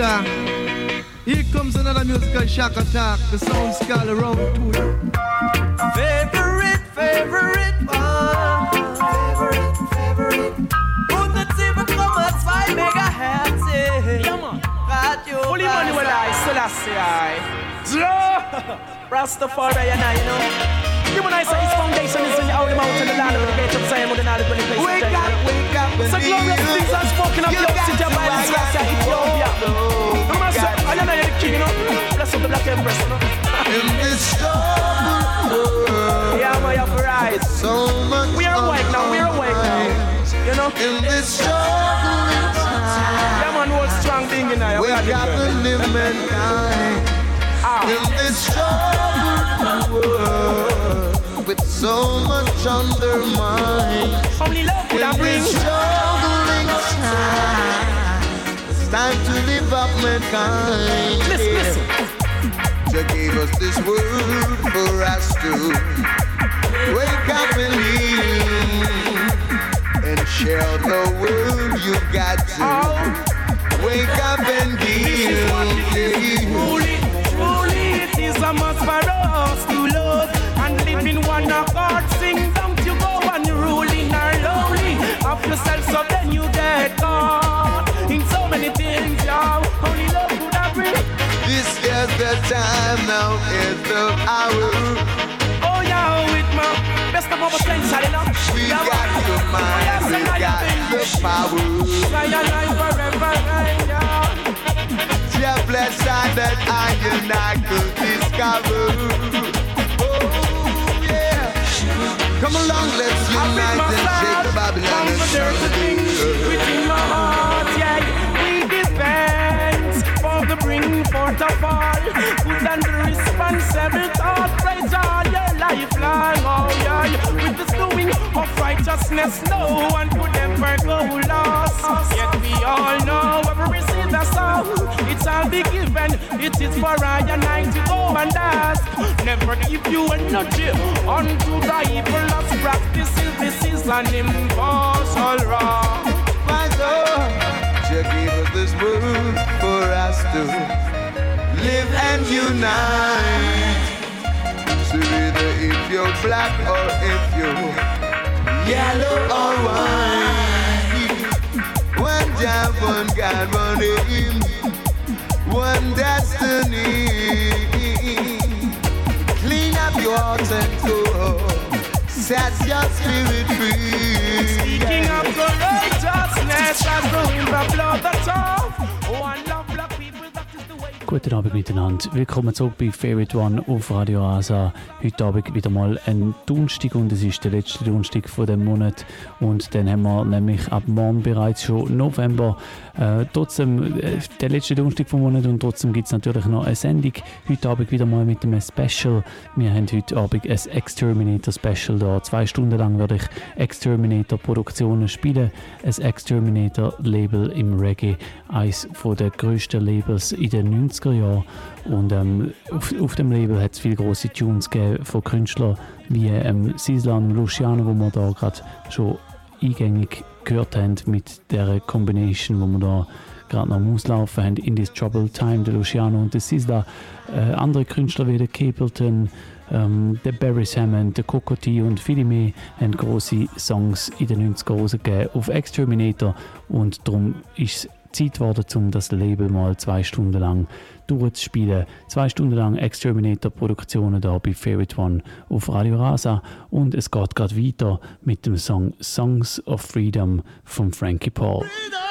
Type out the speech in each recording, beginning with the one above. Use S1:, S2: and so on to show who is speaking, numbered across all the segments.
S1: sister. Here comes another musical shock attack. The sound skull around to you.
S2: Favorite, favorite one. Favorite, favorite. 107,2 Megahertz. Radio
S3: Holy Manuel I, Selassie I. Rastafari and I, you know. Humanize his foundation is in the holy mountain, the land of the gate of Zion, the knowledge when the place
S2: Wake up, wake up,
S3: So glorious things are spoken of the city Bible, Selassie, Ethiopia. No matter, I know you're the king, you know. Bless up the black empress, you know.
S1: In this world,
S3: Yeah, man, you have rise.
S1: so much
S3: We are awake now, we are awake now. You know?
S1: In this struggling time,
S3: Yeah, man, hold strong thing in there.
S1: we got live mankind.
S3: Ah.
S1: In this struggling world, with so much undermined.
S3: Only love could I
S1: In
S3: bring.
S1: struggling time, it's time to live up mankind.
S3: Listen, listen.
S1: You gave us this word for us to wake up and live and share the word you got to wake up and
S3: This is what it is.
S1: give. Time now, is the hour.
S3: Oh, yeah, with my best of our potential, you know.
S1: We
S3: Yeah,
S1: got the mind, we got the power.
S3: I forever, right, yeah.
S1: Your blessing that I and I could discover. Oh, yeah. Come along, let's unite and shake the Babylon and
S3: the dirty things within my heart. Yeah, we give thanks for the bringing forth of all good and responsible thought. Praise all your lifelong. Oh yeah, with the doing of righteousness, no one could ever go lost. Yet we all know every receive the song. It's all be given. It is for I and I to go and ask. Never give you energy unto the evil lost practices. This is an impossible wrong.
S1: This word for us to live and unite. So either if you're black or if you're yellow or white, one job, one God, one aim, one destiny. Clean up your heart and soul, set your spirit free.
S3: Speaking of courageousness, as the wind that blow the top.
S4: Guten Abend miteinander. Willkommen zurück bei Favorite One auf Radio Asa. Heute Abend wieder mal ein Donnerstag und es ist der letzte Donnerstag von dem Monat. Und dann haben wir nämlich ab morgen bereits schon November. Äh, trotzdem äh, der letzte Donnerstag vom Monat und trotzdem gibt es natürlich noch eine Sendung. Heute Abend wieder mal mit einem Special. Wir haben heute Abend ein Exterminator Special da. Zwei Stunden lang werde ich Exterminator Produktionen spielen. Ein Exterminator Label im Reggae. Eines der grössten Labels in den 90er Jahren. Und ähm, auf, auf dem Label hat es viele große Tunes von Künstlern wie ähm, Sislan Luciano, wo wir da gerade schon eingängig gehört haben mit der Combination, wo wir da gerade noch Auslaufen haben, In This Troubled Time, der Luciano und der Sisla. Äh, andere Künstler wie der Capleton, ähm, der Barry Hammond, der Cocotti und viele mehr haben große Songs in den 90er rausgegeben auf Exterminator und darum ist es Zeit geworden, um das Label mal zwei Stunden lang durchzuspielen. Zwei Stunden lang Exterminator-Produktionen da bei Favorite One auf Radio Rasa und es geht gerade weiter mit dem Song Songs of Freedom von Frankie Paul.
S2: So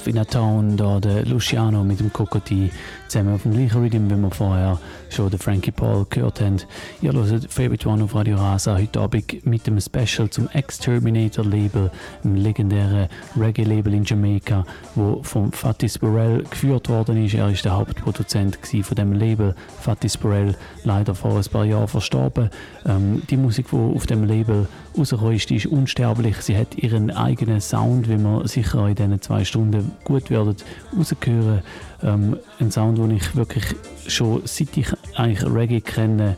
S4: Rough in a Town, da der Luciano mit dem Kokoti zusammen auf dem gleichen Rhythm, wie wir vorher schon den Frankie Paul gehört haben. Ihr hört Favorite One auf Radio Rasa heute Abend mit dem Special zum Exterminator Label, einem legendären Reggae-Label in Jamaika, wo von Fatis Burrell geführt worden ist. Er ist der Hauptproduzent von dem Label. Fatis Burrell leider vor ein paar Jahren verstorben. Ähm, die Musik, die auf dem Label rausgekommen ist, ist unsterblich. Sie hat ihren eigenen Sound, wie man sicher in diesen zwei Stunden gut werden rausgehören. Ähm, ein Sound, den ich wirklich schon seit ich eigentlich Reggae kenne,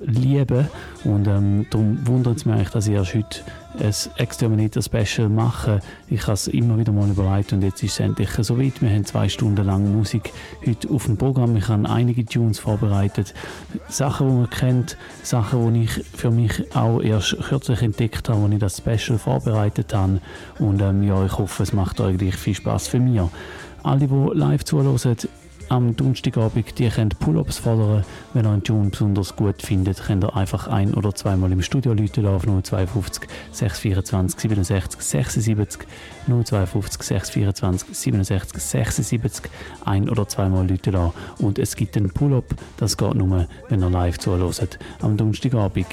S4: liebe. Und ähm, darum wundert es mich eigentlich, dass ich erst heute ein Exterminator Special mache. Ich habe es immer wieder mal überlegt und jetzt ist es endlich so weit. Wir haben zwei Stunden lang Musik heute auf dem Programm. Ich habe einige Tunes vorbereitet. Sachen, die man kennt, Sachen, die ich für mich auch erst kürzlich entdeckt habe, als ich das Special vorbereitet habe. Und ähm, ja, ich hoffe, es macht euch viel Spaß für mich. Alle, die live zuhören, am Donnerstagabend, die könnt Pull-Ups fordern. Wenn ihr einen Tune besonders gut findet, könnt ihr einfach ein- oder zweimal im Studio Leute auf 052 624 67 76 052 624 67 76 ein- oder zweimal Leute da. Und es gibt einen Pull-Up, das geht nur, wenn ihr live zuhört, am Donnerstagabend.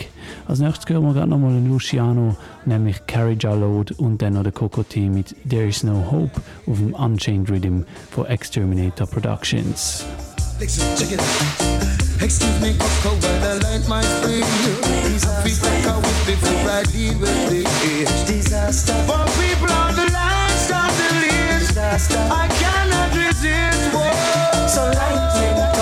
S4: Als nächstes hören wir gerade nochmal einen Luciano, nämlich Carriage Load und dann noch der Cocotte mit There is no Hope auf dem Unchained Rhythm von Exterminator Productions.
S2: Listen, check it out. Excuse me, Coco, but I like my free. I feel like I would before I deal with the Disaster. For people on the line, start the list. Disaster. I cannot resist. Whoa. So lightning,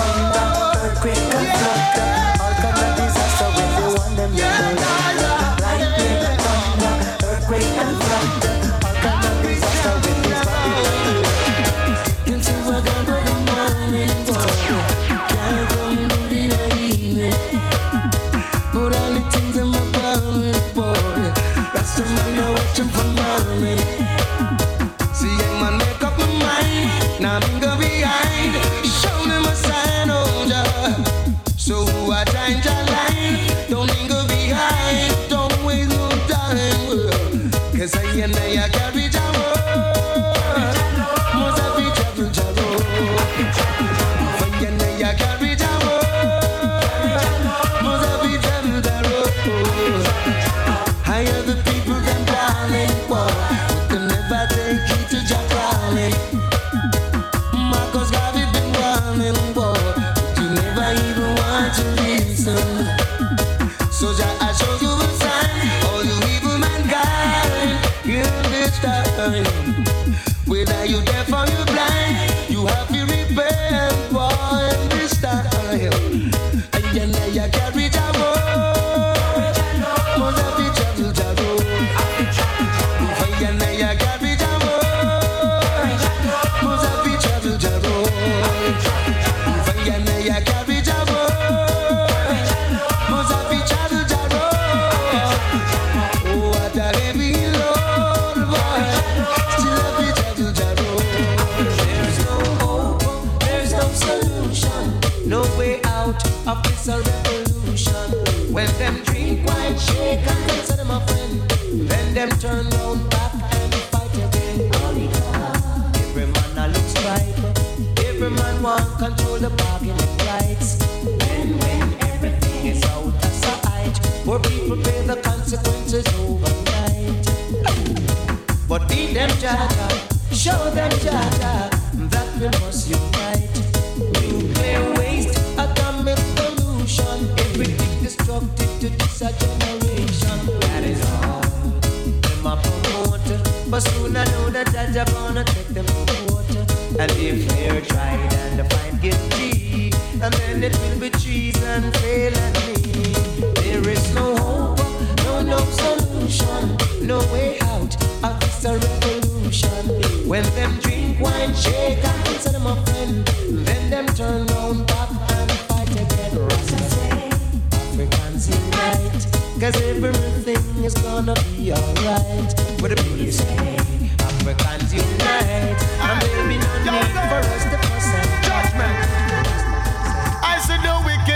S2: man I watching for morning. See, young man, make up my mind. Now I'm control the bargaining rights. And when everything is out of sight, poor people pay the consequences overnight. But beat them Jaja, show them Jaja that we must unite. Nuclear waste, atomic pollution, everything destructive to this generation. That is all. Them a promote, but soon I know that Jaja gonna take them to court. And if they're tried and find and then it will be treason, fail and me. There is no hope, no no solution, no way out of this a revolution. When them drink wine, shake and consider them a friend, then them turn round back and fight again. Africans unite, cause everything is gonna be alright. Do you say? Africans unite, and there'll be no need for us to and.
S1: Said the wicked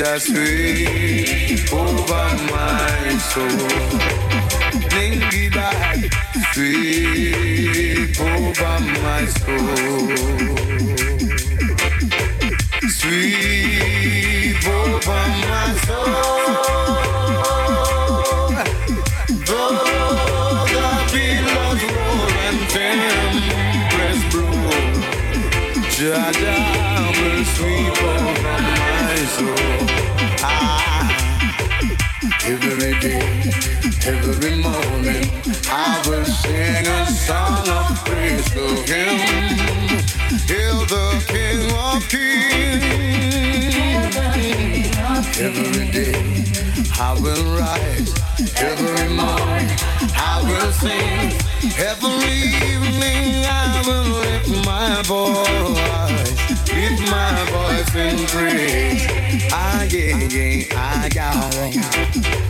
S1: Jaja sweep over my soul. Ningy back, sweep over my soul. Every morning, I will sing a song of praise to Him. Hail the King of Kings. Every day I will rise, every morning I will sing, every evening I will lift my voice, lift my voice in praise. Ah, yeah, yeah, ah, yeah. Oh Lord,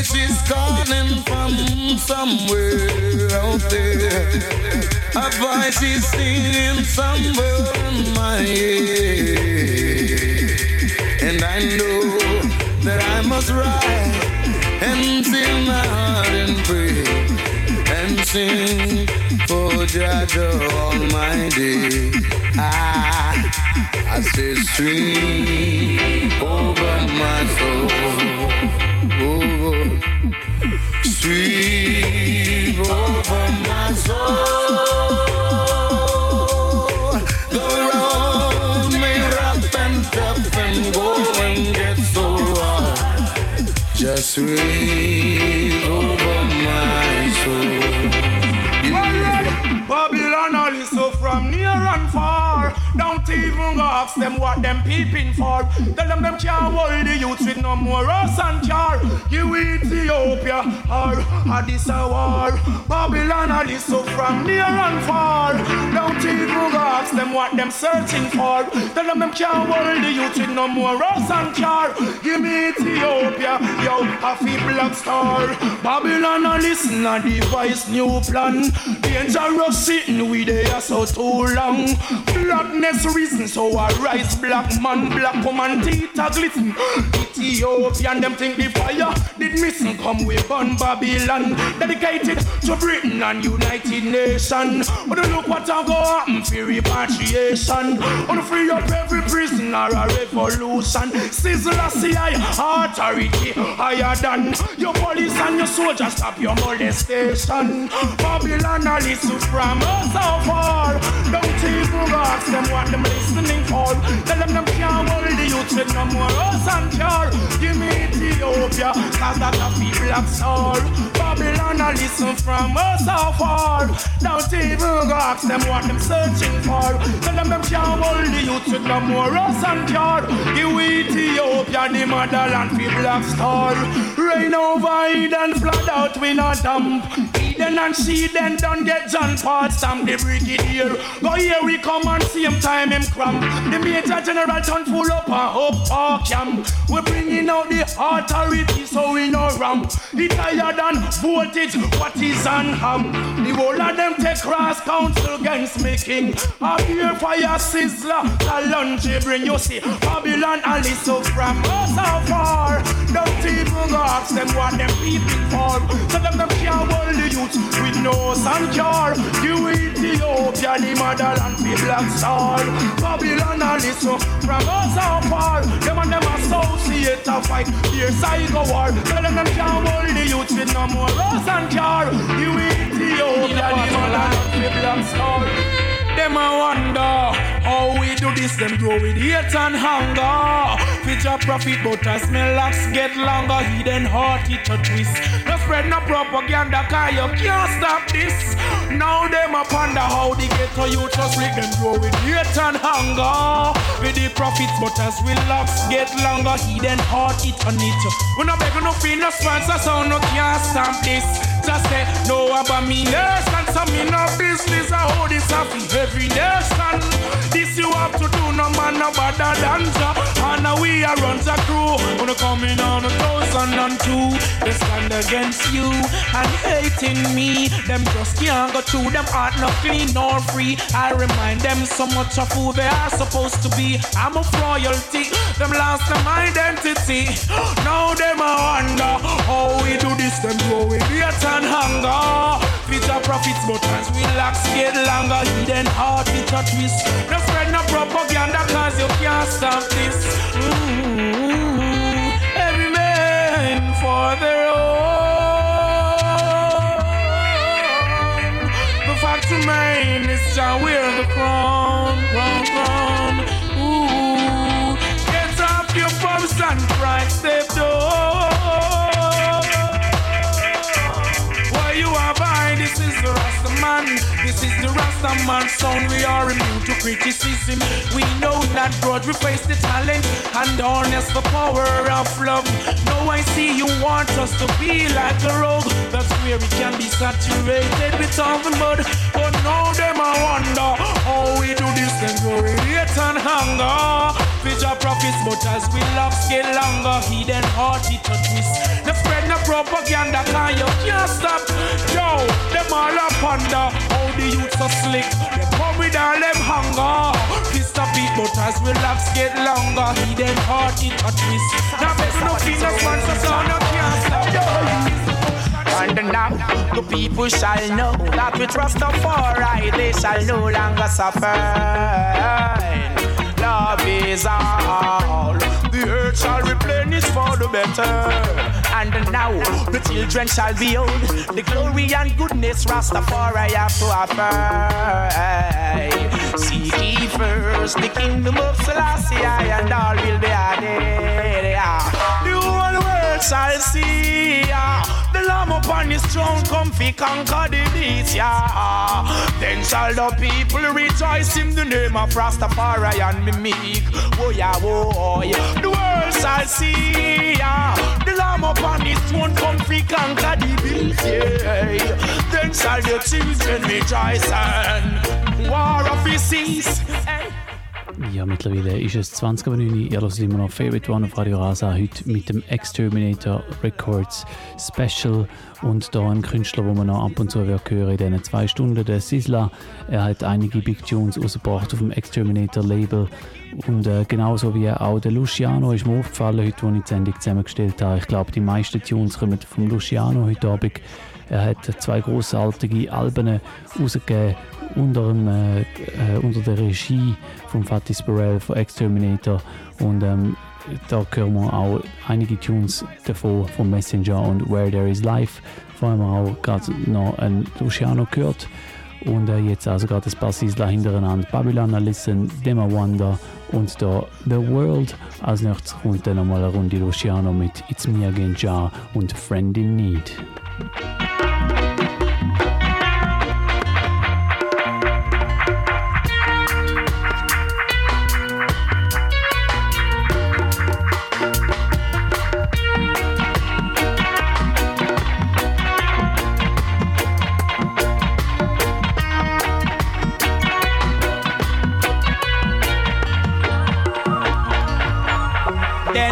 S1: voice is calling from somewhere out there. A voice is singing somewhere in my ear. And I know that I must rise and fill my heart and pray and sing for Jaja Almighty. Ah, I say sweep over my soul. Sweep over my soul. The road may rough and tough and go and get so hard. Just sweep
S3: them what them peeping for. Tell them them can't hold the youths with no more us and jar. You Ethiopia or Addis a war. Babylon is so from near and far. Don't even ask them what them searching for. Tell them them can't hold the youths with no more us and jar. Give me Ethiopia, yo, happy black star. Babylon all listen a device new plan. Dangerous sitting we there so too long. Blackness reason so I rise black man, black woman, teeth a glisten. Ethiopian them think the fire did missing come we burn Babylon. Dedicated to Britain and United Nations. But look what I go happen for repatriation. On free up every prisoner a revolution. Sizzle a CI authority higher than your police and your soldiers stop your molestation. Babylon a listen from us so far. Don't even ask them what them listening for. Tell them them can't hold the youth with no more rose and cure. Give me Ethiopia, cause that a people of soul. Babylon, I listen from us so far. Don't even go ask them what them searching for. Tell them them can't hold the youth with no more rose and cure. Give Ethiopia, the motherland, for black star. Rain over Eden, flood out, we not dump. Eden and see then don't get John Paul stamp the brigadier. Go here we come and same time him cramp. The major general turn full up and up oh, our camp. We bringing out the authority so we no ramp. The tired than voltage, what is on ham? The whole of them take cross council against me king. A pure fire sizzler, the lunch bring you see. Babylon and listen from us so far. Don't even ask them what them people for. Tell them them can't hold the youth with no sun cure. You Ethiopia, the motherland, be black star. Babylon and listen from us so far. Them and them associate a fight. Here psycho war. Tell them them can't hold the youth with no more rose and cure. You Ethiopia, the motherland, be black star. Them a wonder how we do this. Them grow with hate and hunger. Future profit, but as my locks get longer, hidden heart it a twist. No spread no propaganda, cause you can't stop this. Now them a ponder how the ghetto youth just live. Them grow with hate and hunger. With the profits, but as we locks get longer, hidden heart it on it. We no beg no fee, no sponsor, so no can't stop this. Just say no about me, yes, and some me no business. Every nation. This you have to do, no man, no better than ya. And we are runs a crew. Wanna come in on a thousand against you and hating me. Them just can't go through them heart not clean nor free. I remind them so much of who they are supposed to be. I'm a royalty. Them lost them identity. Now them a wonder how we do this. Them grow with hate and hunger. Future profits, but as we locks get longer, hidden heart it a twist. No spread no propaganda, cause you can't stop this. Mm-hmm. Every man for their own. The fact remains, is Jah wear the crown, crown, crown. Ooh, get off your bumps and pride, step door. Why you are behind? This is the Rasta man. This is the Rasta man sound. We are immune to criticism. We know that God we the talent and harness the power of love. Now I see you want us to be like a rogue. That's where we can be saturated with all the mud. Now them I wonder how we do this and go hate and hunger. Future profits, but as we love get longer, hidden heart it a twist. No spread no propaganda, cause you can't stop. Yo, them all up under how the youths are slick. They come with all them hunger. Fist a beat, but as we love get longer, hidden heart it a twist. Now better no no sponsor, so no can't stop. And now the people shall know that we trust the Rastafari, they shall no longer suffer. Love is all. The earth shall replenish for the better. And now the children shall be old. the glory and goodness Rastafari have to offer. Seek ye first the kingdom of Selassie, and all will be added. The shall see. The Lamb upon his throne, comfy conquer the beast, yeah. Then shall the people rejoice in the name of Rastafari and me meek. Oh yeah, oh yeah. The world shall see, yeah. The Lamb upon his throne, comfy conquer the beast, yeah. Then shall the children rejoice and war of his cease.
S4: Ja, mittlerweile ist es 20 Uhr. Ihr hört immer noch Favorite One auf Radio Rasa. Heute mit dem Exterminator Records Special. Und da ein Künstler, den man noch ab und zu hören in diesen zwei Stunden, der Sizzla. Er hat einige Big Tunes rausgebracht auf dem Exterminator Label. Und äh, genauso wie auch der Luciano ist mir aufgefallen, heute, als ich die Sendung zusammengestellt habe. Ich glaube, die meisten Tunes kommen vom Luciano heute Abend. Er hat zwei großartige Alben rausgegeben unter, dem, äh, äh, unter der Regie von Fatih Sparell von Exterminator und ähm, da hören wir auch einige Tunes davon von Messenger und Where There Is Life. Vor allem auch gerade noch ein Luciano gehört Und äh, jetzt also gerade ein paar Siedler hintereinander. Babylon, Listen, Dema Wanda und da The World. Als nächstes kommt dann nochmal eine Runde Luciano mit It's Me Again Ja und Friend in Need.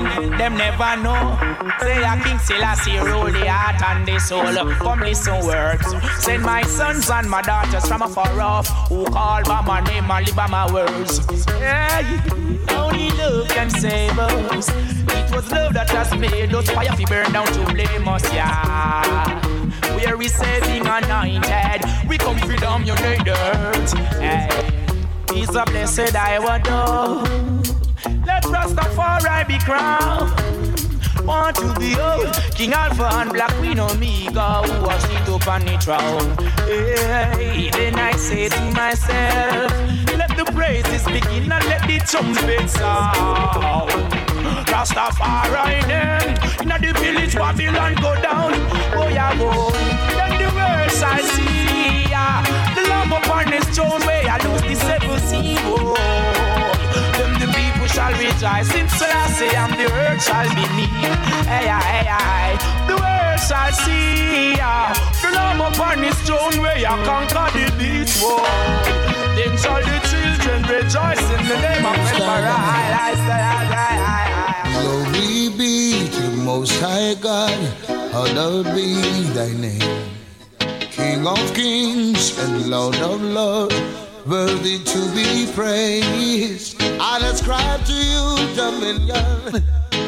S5: Them never know. Say a King Selassie rule the heart and the soul. Come listen words. Send my sons and my daughters from afar off who call by my name and live by my words. Yeah, only love can save us. It was love that has made us fire fi burn down to blame us. Yeah, we're receiving anointed. We come freedom united. Hey, he's a blessed I. Let Rastafari be crowned. Want to be old, King Alpha and Black Queen Omega, who was sit up on the throne. Hey, then I say to myself, let the praises begin and let the trumpet sound. Rastafari then, in the village Babylon go down. Oh yeah, go. Then the words I see, yeah. the lamb upon his throne where I lose the seven sea. Shall rejoice. In Selassie, and the earth shall be me. Hey, hey, hey, the world shall see ya. The Lamb upon his throne where you conquer the beast war. Then shall the children rejoice in the name of Emperor.
S1: Glory be to the Most High God, hallowed be Thy name. King of kings and Lord of lords worthy to be praised. I ascribe to you dominion,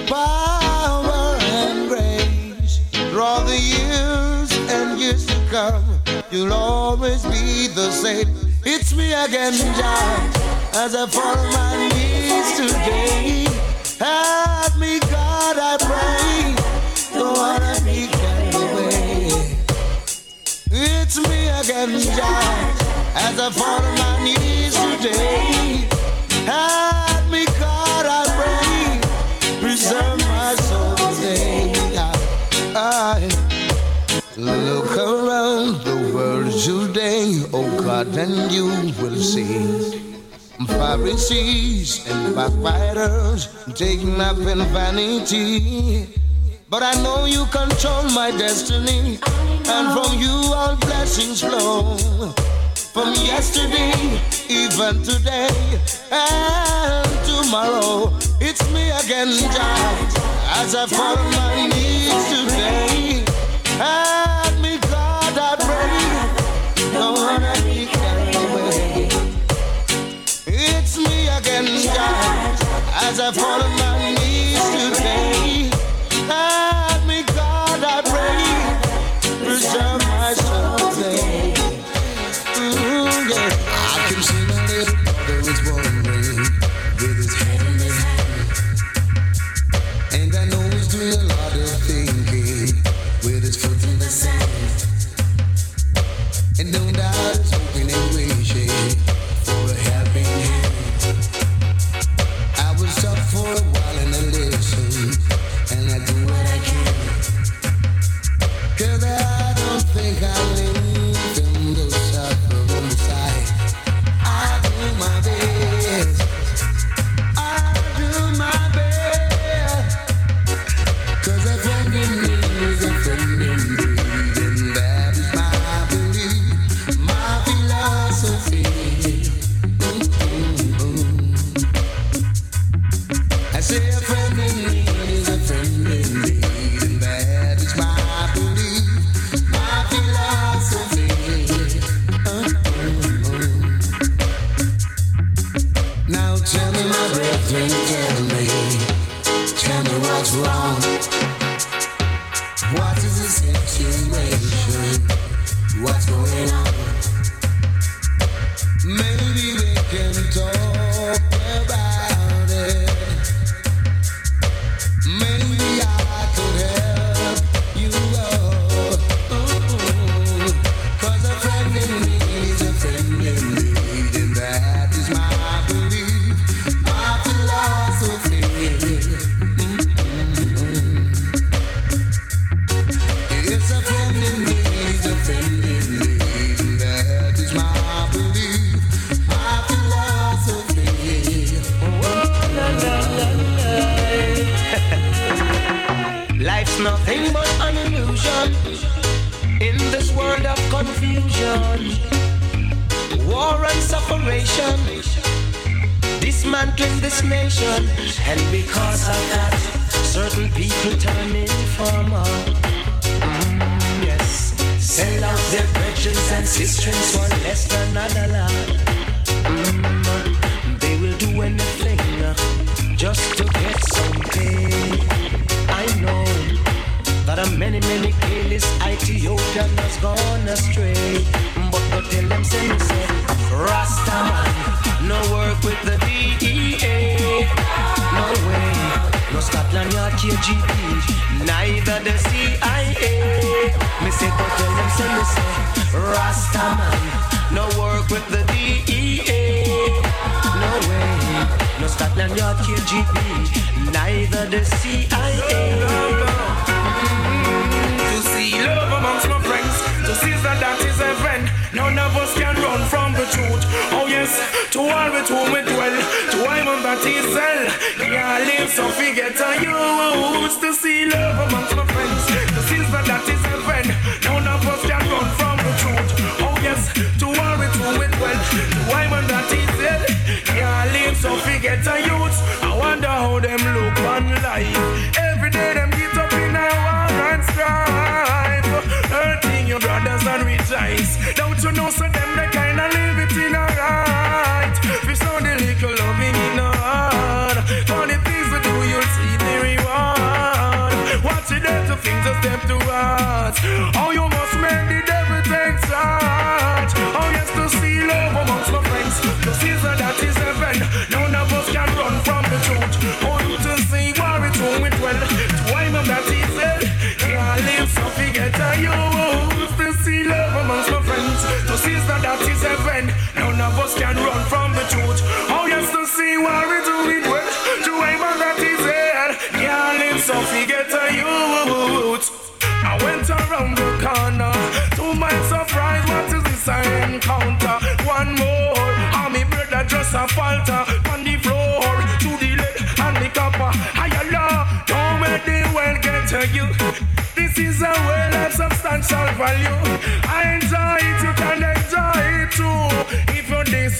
S1: power, and grace. Through all the years and years to come, you'll always be the same. It's me again, John, as I fall on my knees today. Help me, God, I pray. Don't wanna be carried away. It's me again, John as I fall on my knees today. Help me, God, I pray. Preserve my soul today. I look around the world today, oh God, and you will see. Pharisees and backbiters taking up in vanity. But I know you control my destiny, and from you all blessings flow from yesterday, even today, and tomorrow. It's me again, Jah, as I fall on my knees today. Help me, God, I pray. No one I be carried away. It's me again, Jah, as I fall on my knees today.
S3: sofrer.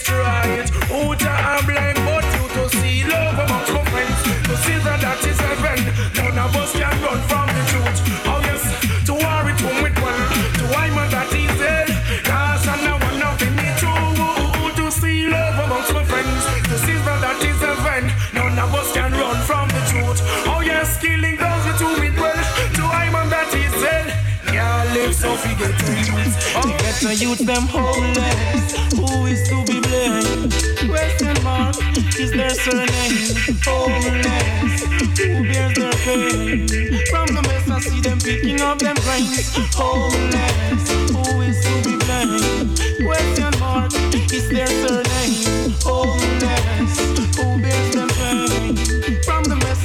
S3: Destroy it, who to blame but you to see love amongst my friends? To see that that is heaven. None of us can run from the truth. Oh yes, to war it home with one. To I'm on that is hell. Cause I'm the one of in it too. To see love amongst my friends. To see that that is heaven. None of us can run from the truth. Oh yes, killing those with whom it well. To I'm on that is hell. Can't live so forget to youth. Oh, get to youth them homeless. Who is to be blamed? Question mark. Is their surname homeless? Who bears their pain? From the mess I see them picking up them brains. Homeless. Who is to be blamed? Question mark. Is their surname homeless? Who bears their pain? From the mess.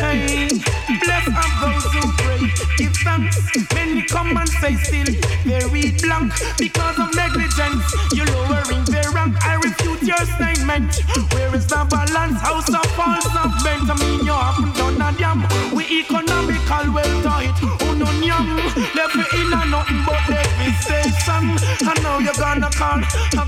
S3: Hey, bless up those who pray. Give thanks. Many come and say still they read blank because of negligence. Statement. Where is the balance? House of false of bent. I mean you haven't done a damn. We economical well tight. Who no yam? Left me in a nothing but devastation. And now you're gonna call,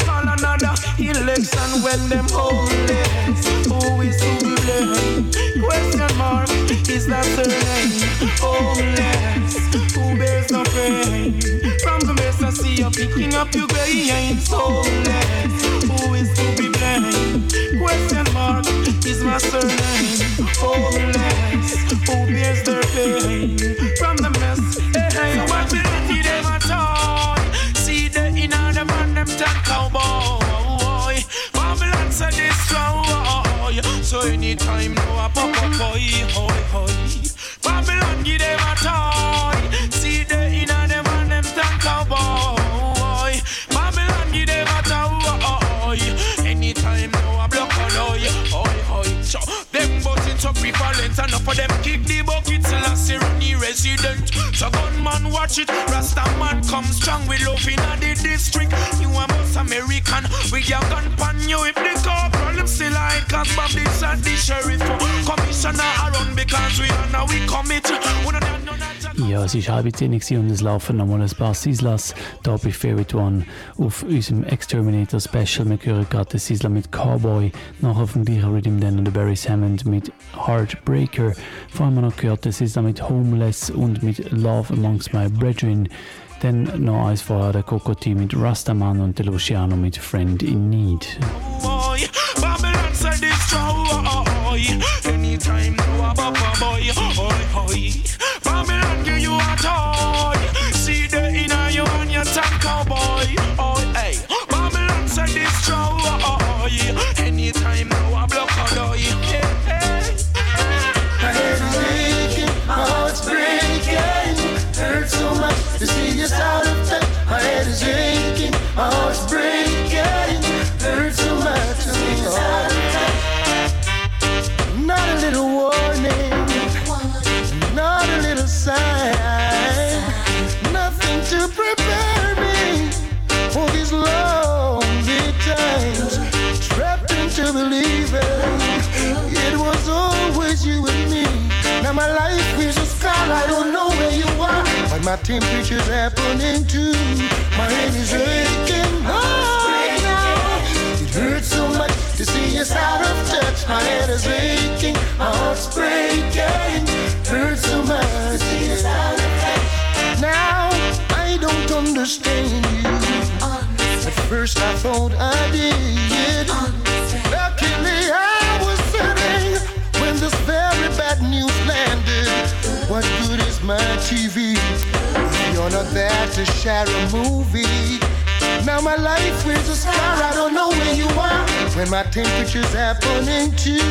S3: call another election when them homeless. Who is to be blamed? Question mark. Is that surname? Homeless. Who bears the pain? From the mess I see you picking up your grains. Homeless. Is my the Homeless. Who bears their pain? Watch it, Rasta man come strong. We love in the district. You a most American. We your gun pan you if the corporal them still like cause Bob this and the sheriff. Commissioner around because we are now we commit. We
S4: Ja, es war halb zehn und es laufen nochmal ein paar Sizzlas hier bei Favorite One auf unserem Exterminator Special. Wir hören gerade den Sizzler mit Cowboy, nachher auf dem gleichen Rhythm dann und Barry Hammond mit Heartbreaker. Vor allem noch gehört den Sizzler mit Homeless und mit Love Amongst My Brethren. Dann noch eins vorher der Kokoti mit Rastaman und der Luciano mit Friend in Need. Anytime to a boy, boy, boy. Babylon give you a toy.
S6: My temperature's happening too. My head is aching. Oh, now. It hurts so much to see us out of touch. My head is aching, my heart's breaking. Hurts so much to see us out of touch. Now I don't understand you. At first I thought I did. Luckily I was sitting when this very bad news landed. What good is my TV not there to share a movie? Now my life is a scar, I don't know where you are. When my temperature's happening too,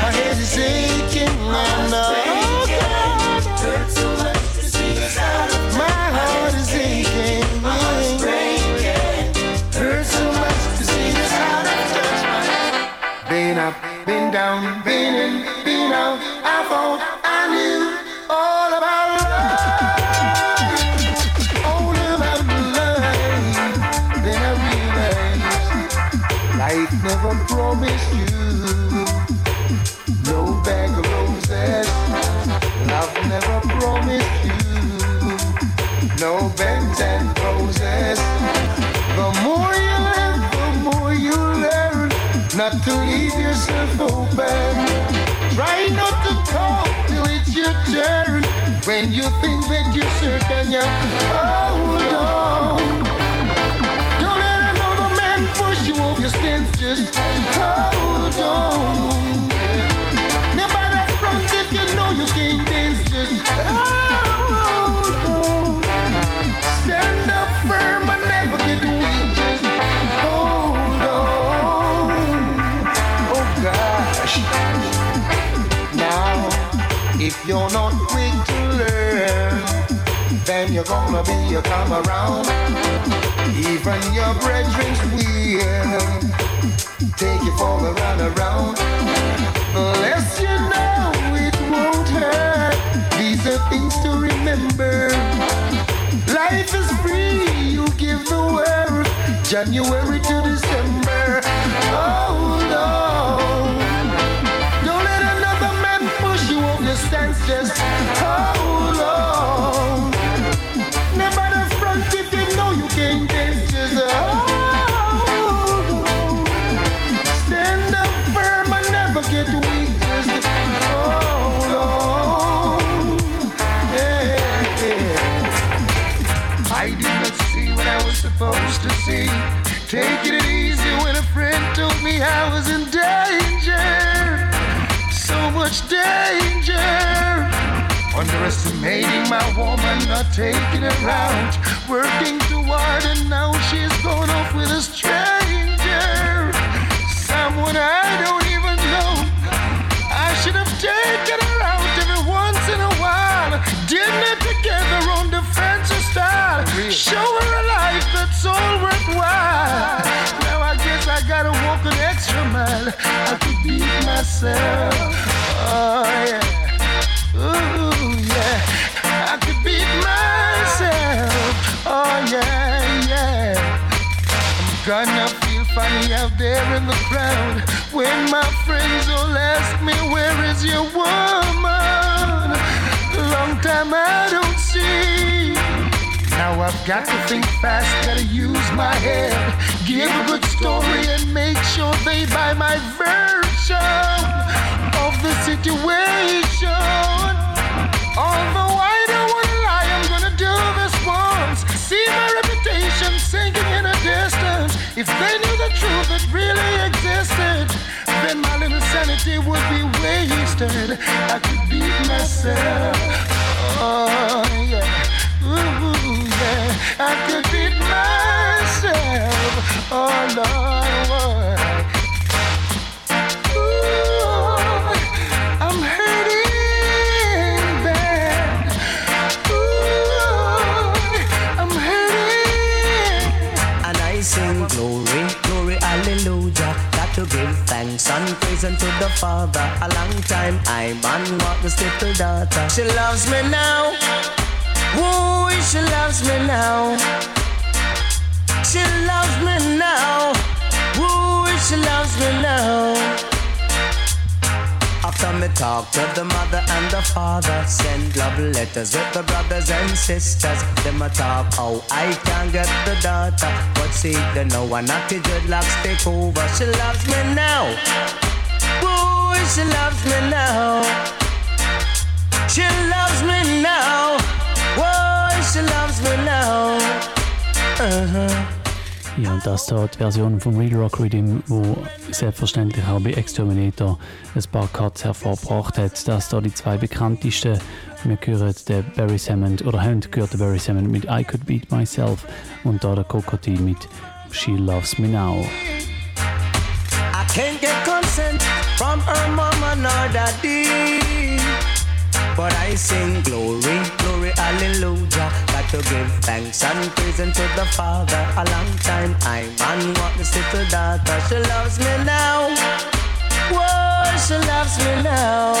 S6: my head is aching and oh God, hurts so much to see out of My heart is aching, my heart's breaking. Hurts so much to see touch. Been up, been down, been in, been out. I never promised you no bag of roses. Love never promised you no beds and roses. The more you live, the more you learn not to leave yourself open. Try not to talk till it's your turn. When you think that you're certain, you hold on. Oh, your. Just hold on. Never that front if you know you can't dance. Just hold on. Stand up firm and never get weak. Just hold on. Oh gosh. Now, if you're not quick to learn, then you're gonna be a come around. Even your brethren will take you for a run around. The less you know, it won't hurt. These are things to remember. Life is free, you give the world January to December. Oh no. Don't let another man push you off your stance, just oh. Underestimating my woman, not taking her out. Working too hard, and now she's gone off with a stranger. Someone I don't even know. I should have taken her out every once in a while. Dinner together on the fancy style. Show her a life that's all worthwhile. Now I guess I gotta walk an extra mile. I could beat myself. Oh yeah. In the crowd when my friends all ask me, Where is your woman? long time I don't see. Now I've got to think fast, gotta use my head. Give a good story and make sure they buy my version my sanity would be wasted. I could beat myself. Oh, yeah. Ooh, yeah. I could beat myself. Oh, Lord,
S2: and praise unto the Father. A long time I man want this little daughter. She loves me now. Woo, she loves me now. She loves me now. Woo, she loves me now. After me talk to the mother and the father, send love letters with the brothers and sisters. Them a talk how I can get the daughter, but see they know one naughty dreadlocks take over. She loves me now, boy, she loves me now. She loves me now, boy, she loves me now. Uh-huh.
S4: Ja, und das da die Version vom Real Rock Rhythm, wo selbstverständlich auch bei Exterminator ein paar Cuts hervorgebracht hat. Das da die zwei bekanntesten. Wir hören den Barry Hammond, oder haben gehört den Barry Hammond mit I Could Beat Myself und da der Cocotte mit She Loves Me Now.
S2: I can't get consent from her mama nor daddy. But I sing glory, glory, hallelujah. Got to give thanks and praise unto the Father. A long time I man want this little daughter. She loves me now. Whoa, she loves me now.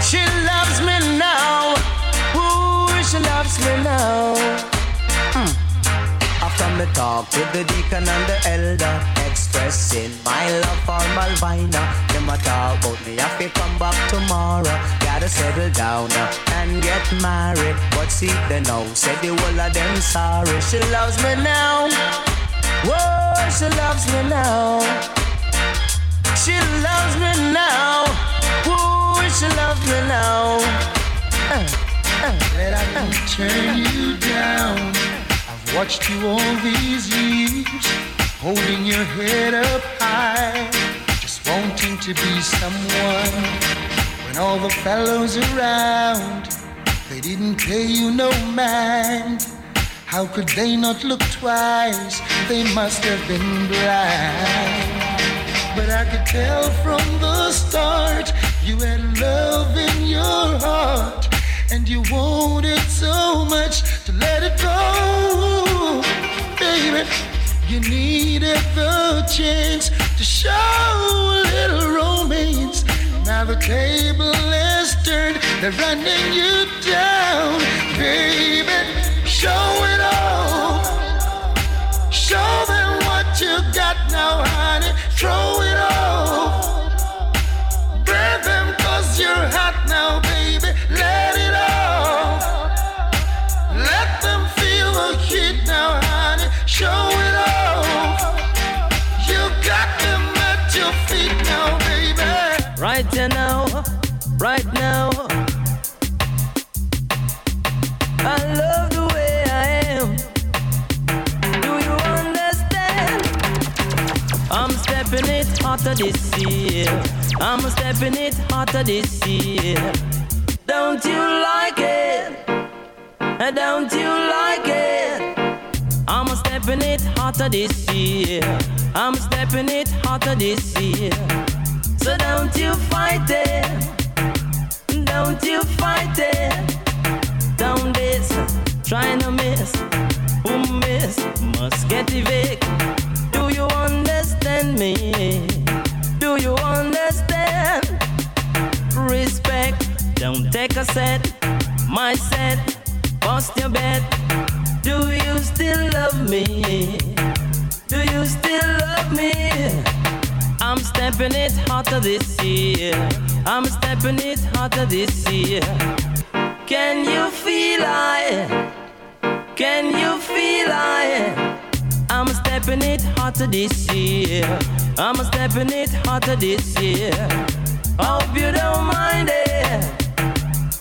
S2: She loves me now. Woo, she loves me now. Hmm. After me talk to the deacon and the elder, expressing my love for Malvina. Them a talk about me, I feel come back tomorrow. Gotta settle down uh, and get married. But see, they know, say the whole of them sorry. She loves me now. Whoa, she loves me now. She loves me now. Woo, she loves me now. Uh, uh,
S6: Let I not turn you down. I've watched you all these years, holding your head up high, just wanting to be someone. When all the fellows around, they didn't pay you no mind. How could they not look twice? They must have been blind. But I could tell from the start you had love in your heart, and you wanted so much to let it go, baby. You needed the chance to show a little romance. Now the table is turned, they're running you down, baby. Show it all. Show them what you got now, honey. Throw it off. Burn them cause you're hot now, baby. Let it off. Let them feel the heat now, honey. Show it off.
S2: This year. I'm a stepping it hotter this year. Don't you like it? Eh, don't you like it? I'm a stepping it hotter this year. I'm stepping it hotter this year. So don't you fight it. Don't you fight it. Don't this. Trying to miss. Who miss? Must get evicted. Do you understand me? You understand? Respect. Don't take a set. My set. Bust your bed. Do you still love me? Do you still love me? I'm stepping it hotter this year. I'm stepping it hotter this year.
S7: Can you feel I? Can you feel I? I'm stepping it hotter this year. I'm stepping it hotter this year. Hope you don't mind it.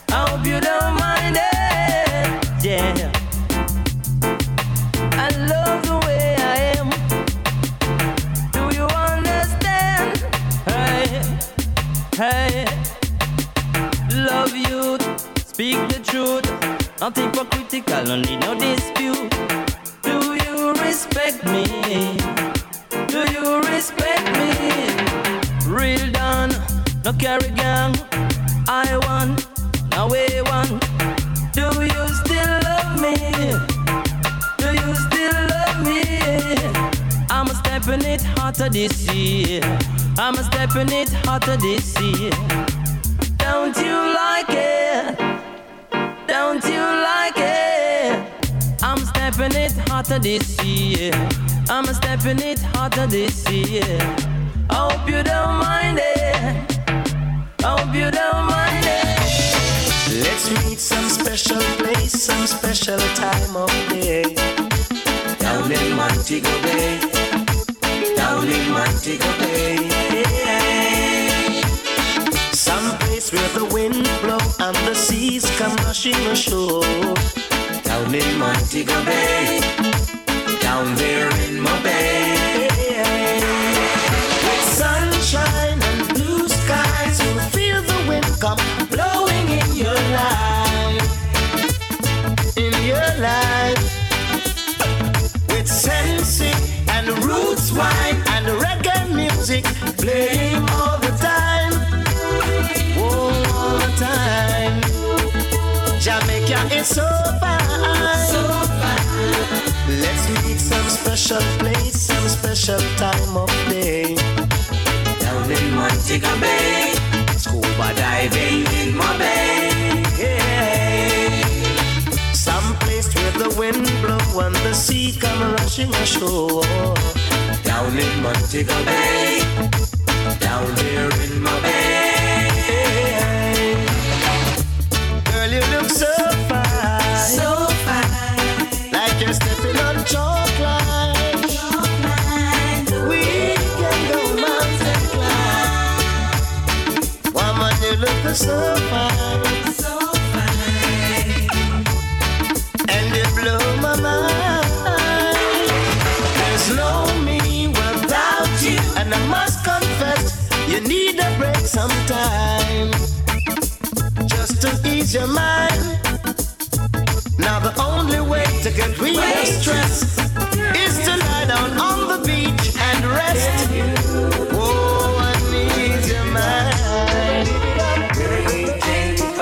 S7: Hope you don't mind it. Yeah. I love the way I am. Do you understand? Hey, hey. Love you. Speak the truth. Nothing hypocritical, no need no dispute. You respect me? Do you respect me? Real done, no carry gang. I want, now we want. Do you still love me? Do you still love me? I'm a stepping it hotter this year. I'm a stepping it hotter this year. Don't you like it? Don't you like it? Stepping it hotter this year. I'm stepping it hotter this year. I Hope you don't mind it. I hope you don't mind it.
S2: Let's meet some special place, some special time of day. Down in Montego Bay. Down in Montego Bay. Some place where the wind blow and the seas come rushing ashore. Down in Montego Bay. Down there in my bay. With sunshine and blue skies, you feel the wind come blowing in your life. In your life. With sensei and roots wine and reggae music playing all the Is so fine. So fine. Let's meet some special place, some special time of day. Down in Montego Bay, scuba diving in my bay. Yeah. Some place where the wind blow and the sea come rushing ashore. Down in Montego Bay, down there in my bay. You look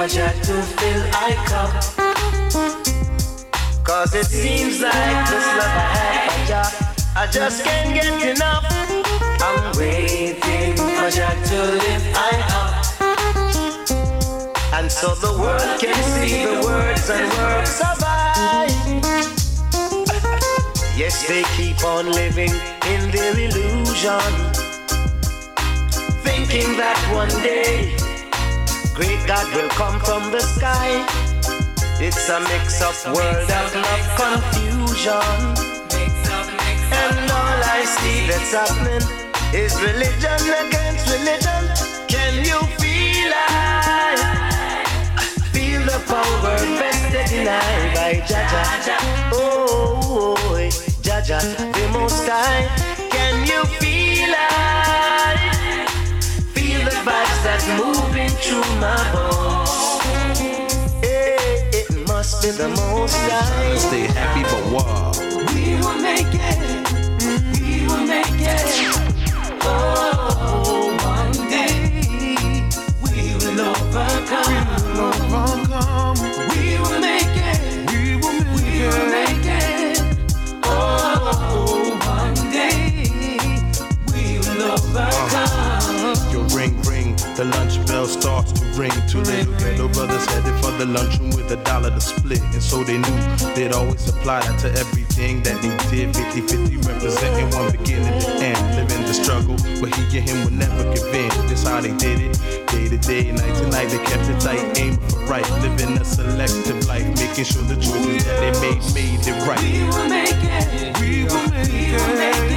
S2: Jah to fill I cup. Cause it seems like this love I have for Jah, I just can't get enough. I'm waiting for Jah to lift I up. And so the world can see the words and works of I. Yes, they keep on living in their illusion, thinking that one day great God will come from the sky. It's a mix-up world of love confusion, and all I see that's happening is religion against religion. Can you feel it? Feel the power vested in I by Jah Jah. Oh, oh, oh Jah Jah, the most high. Can you feel that's moving through my bones. Hey, it must be the most high.
S8: Stay happy, but wow.
S7: We will make it. We will make it. Oh, one day we will overcome.
S9: Overcome.
S8: The lunch bell starts to ring. Two little ghetto brothers headed for the lunchroom with a dollar to split. And so they knew they'd always apply that to everything that they did. 50 50 representing one beginning to end. Living the struggle but he and him would never give in. That's how they did it. Day to day, night to night, they kept it tight, aiming for right, living a selective life, making sure the choices that they made made it right.
S10: We will make it.
S8: We will make it.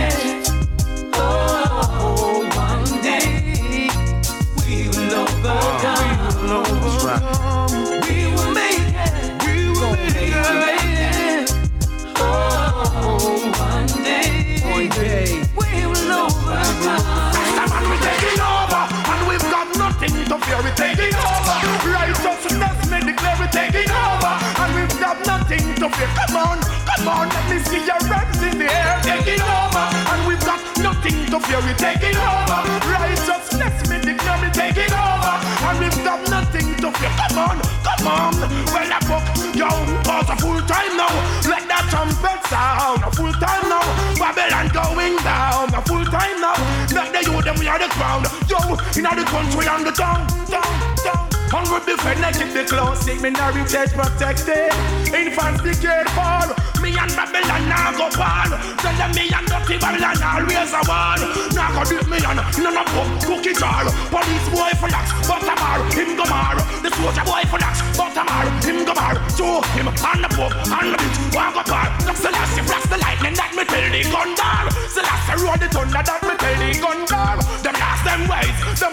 S3: Come on, come on, let me see your hands in the air. Taking over, and we've got nothing to fear. We taking over. Righteousness, me declare we taking over, and we've got nothing to fear. Come on, come on. Well, I book yo, cause a full time now. Let that trumpet sound. A full time now. Babylon going down. A full time now. Let the youth them we are the crown. Yo, in the country and the town, town, town. Hungry defend I keep the classic minority protected. Infants decade fall. Me and Babylon now go fall. Tell them me and dirty Babylon always a war. Now go beat me and none of them cookie jar. Police boy for lax, but mar, him go mar. The soldier boy for lax, but mar, him go mar. To him and the book and the bitch, one go par. That's the last, flash the lightning that me tell the gun bar.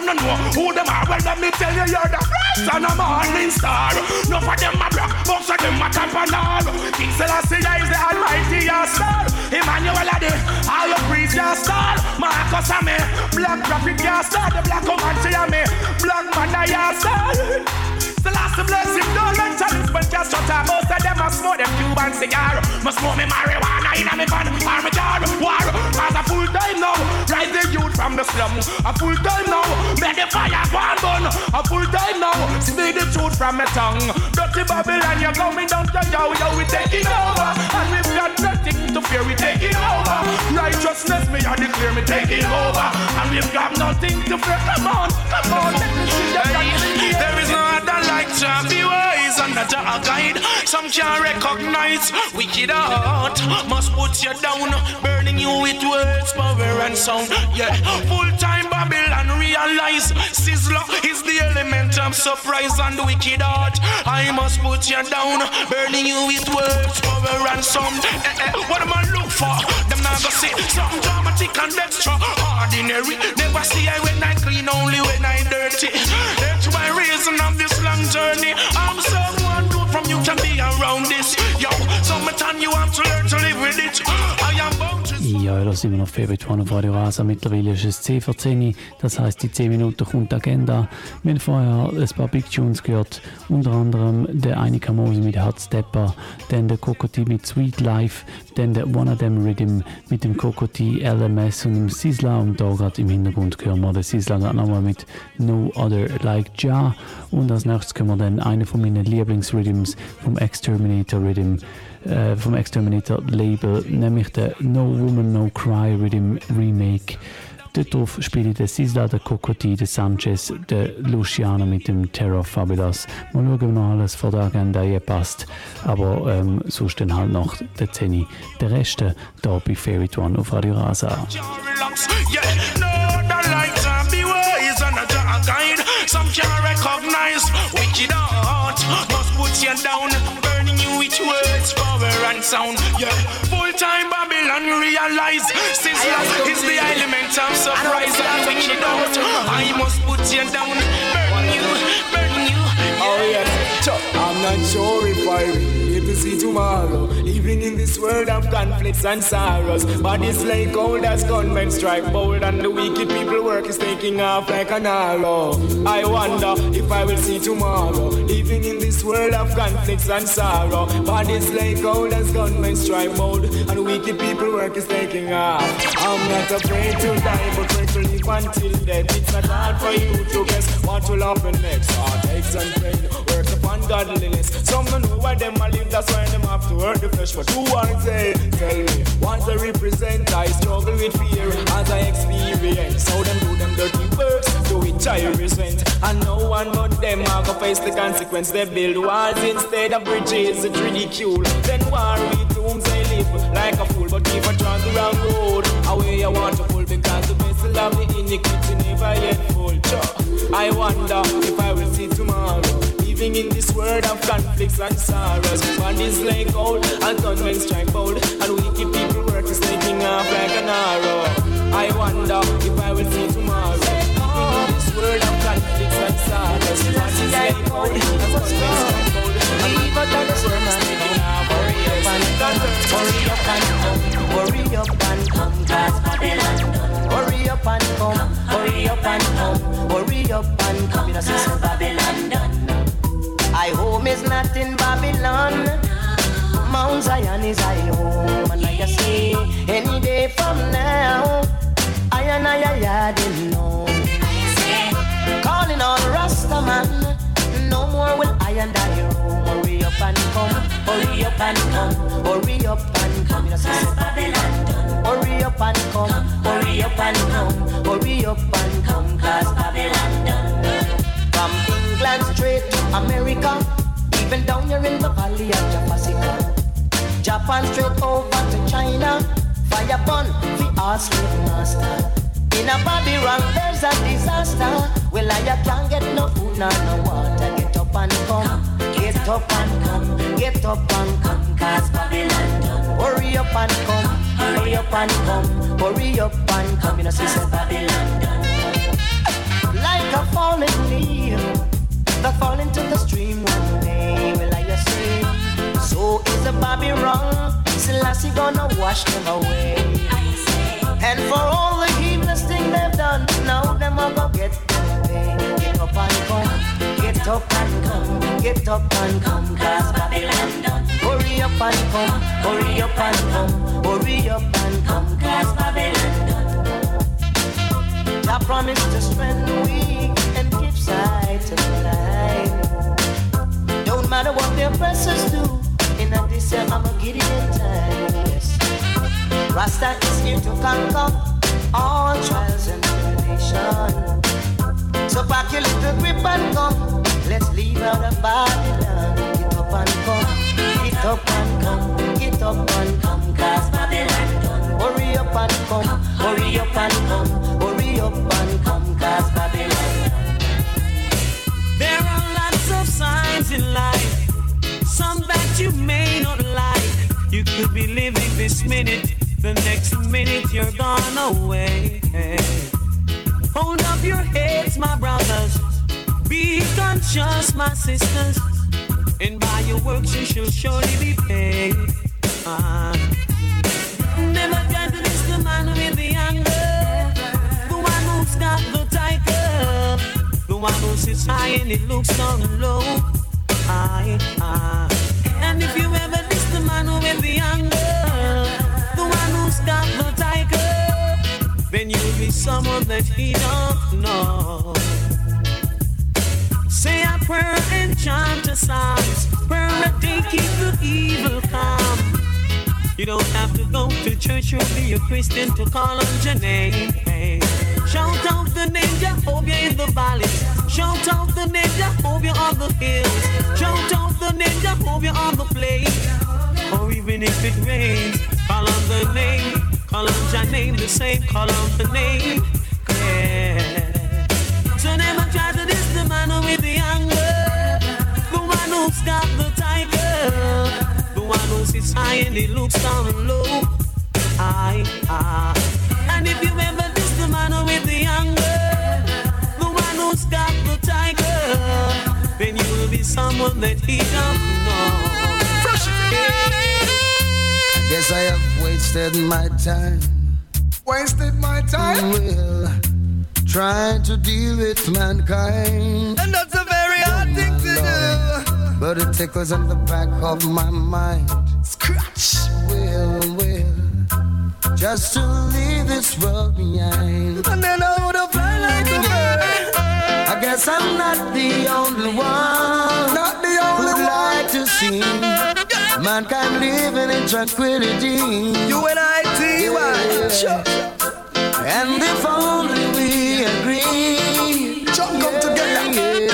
S3: No know who them are. Well, let me tell you, you're the first and a morning star. No for them a block, most of them a all. King Selassie is the almighty your star. Emmanuel Ade, all your priests your star. Marcus and me, black prophet your star. The black Comanche and me, black man your star. Selassie bless him, don't let challenge when just shut up. Most of them a smoke them Cuban cigar. Must smoke me marijuana in a me van or me jar. War, cause a full time now. Rise the youth from the slum. A full time now. Make the fire go and burn. A full time now. Speak the truth from my tongue. Dirty Babylon, you're coming down to yo, yo, we taking over. And we've got nothing to fear, we taking over. Righteousness, me I declare me taking over. And we've got nothing to fear. Come on, come on,
S11: There is no other like Jah be wise and not a guide. Some can't recognize wicked heart. Must put you down, burning you with words, power and sound. Yeah, full time Babylon realize Sizzla is the element of surprise and wicked heart. I must put you down, burning you with words, power and sound. Eh, eh, what am I look for? Them not gonna say something dramatic and extraordinary. Never see I when I clean, only when I dirty. That's my reason of this long journey. I'm someone good from you can be around this. Yo, summertime you have to learn to live with it. I am bound.
S4: Ja, da sind wir noch Favorite One auf Radio Rasa. Mittlerweile ist es 10 vor 10 das heisst, in 10 Minuten kommt die Agenda. Wir haben vorher ein paar Big Tunes gehört, unter anderem der eine Kamose mit Hot Stepper, dann der Kokoti mit Sweet Life, dann der One of Them Rhythm mit dem Kokoti LMS und dem Sizzla und da gerade im Hintergrund hören wir den Sizzla gerade nochmal mit No Other Like Ja und als nächstes können wir dann einen von meinen Lieblingsrhythms vom Exterminator Rhythm äh, vom Exterminator Label, nämlich der No Woman No Cry Rhythm Remake. Dort drauf spiele ich den Sisla, den Kokoti, den Sanchez, den Luciano mit dem Terror Fabulous. Mal schauen, ob noch alles vor der Agenda hier passt. Aber ähm, sonst dann halt noch der 10. Der Rest hier bei Favorite One auf Radio Rasa.
S11: Some can't recognize wicked Must you down, burning you with words, power and sound. Yeah, full time Babylon realize. Sizzla is the element of surprise. and wicked heart. I must put you down, burn you, burn you.
S12: Oh yes, I'm not sure if I tomorrow. In this world of conflicts and sorrows. Bodies like gold as gunmen strike bold, and the wicked people work is taking off like an arrow. I wonder if I will see tomorrow. Living in this world of conflicts and sorrow. Bodies like gold as gunmen strike bold, and wicked people work is taking off. I'm not afraid to die, but afraid to live until death. It's not hard for you to guess what will happen next. Heartaches and pain, work upon godliness. Some don't know why them a live, that's why them have to hurt the flesh. But who want say, tell me, once I represent, I struggle with fear as I experience. How them do them dirty works, to which I resent. And no one but them are gonna face the consequence. They build walls instead of bridges, it's ridicule. Then war with tombs, they live like a fool. But I trust the wrong road, away I want to pull because the vessel of the
S2: iniquity never yet full. I wonder if I will see tomorrow. Living in this world of conflicts and sorrows. One is like old, and gunmen strike bold, and wicked people work is taking off like an arrow. I wonder if I will see tomorrow. In this world of conflicts and sorrows. One is like old, and gunmen strike bold, and wicked people work is taking off. Hurry up and come, hurry up and come, cause Babylon. Hurry up and come, hurry up and come, hurry up and come. You know, sister Babylon I home is not in Babylon. Mount Zion is I home, and I say any day from now, I and I, I, I didn't know. Calling all Rasta man, no more will I and I roam. Hurry up and come, hurry up and come, hurry up and come. You know, Babylon. Hurry up and come, hurry up and come, hurry up and come, cause Babylon done. England straight to America, even down here in the valley of Japasica. Japan straight over to China, fire burn the slave master. In a Babylon there's a disaster. Well, I can't get no food, nor no water. Get up and come, get up and come, get up and come, cause Babylon done. Hurry up and come, hurry up and come, hurry up and come. You know, sister Babylon done. Like a falling leaf that fall into the stream one day. Well, I just say, so is the Babylon. Selassie gonna wash them away. And for all the heedless thing they've done, now them a go get them pay. Get up and come, get up and come, get up and come, cause Babylon done. Hurry up and come, hurry up and come, hurry up and come, cause Babylon done. I promise to strengthen we sight to light. Don't matter what the oppressors do, in a this year I'm a Gideon time. Yes. Rasta is here to conquer all trials and tribulation. So pack your little grip and come. Let's leave out of Babylon. Get up and come. Get up and come. Get up and come. Cause Babylon done. Hurry up and come. Hurry up and come. Hurry up and come. Cause Babylon
S9: signs in life, some that you may not like. You could be living this minute, the next minute you're gone away. Hold up your heads, my brothers. Be conscious, my sisters. And by your works you shall surely be paid. Ah. Never to miss the man with the anger. The one who's got the tiger. The one who sits high and it looks so low. Aye, aye. And if you ever miss the man with the anger, the one who's got the tiger, then you'll be someone that he don't know. Say a prayer and chant a psalms. Prayer a day keep the evil calm. You don't have to go to church or be a Christian to call on your name. Shout out the name Jehovah in the valleys. Shout out the name Jehovah on the hills. Shout out the name Jehovah on the plain. Or even if it rains, call on the name. Call on your name the same. Call on the name. Yeah. So never try to diss the man with the anger. The one who's got the tiger. The one who sits high and he looks down low. I, aye. And if you ever diss the man with the anger, the one who's got the tiger, then you will be someone that he don't know.
S1: I Guess I have wasted my time.
S13: Wasted my time.
S1: Well, trying to deal with mankind.
S13: And that's a
S1: But it tickles in the back of my mind.
S13: Scratch.
S1: Will, well, just to leave this world behind.
S13: And then I would have fly like a bird.
S1: I guess I'm not the only one.
S13: Not the only
S1: who'd
S13: one.
S1: like to see mankind living in tranquility.
S13: You and I, T.Y. Sure.
S1: And if only we agree,
S13: Jump come together.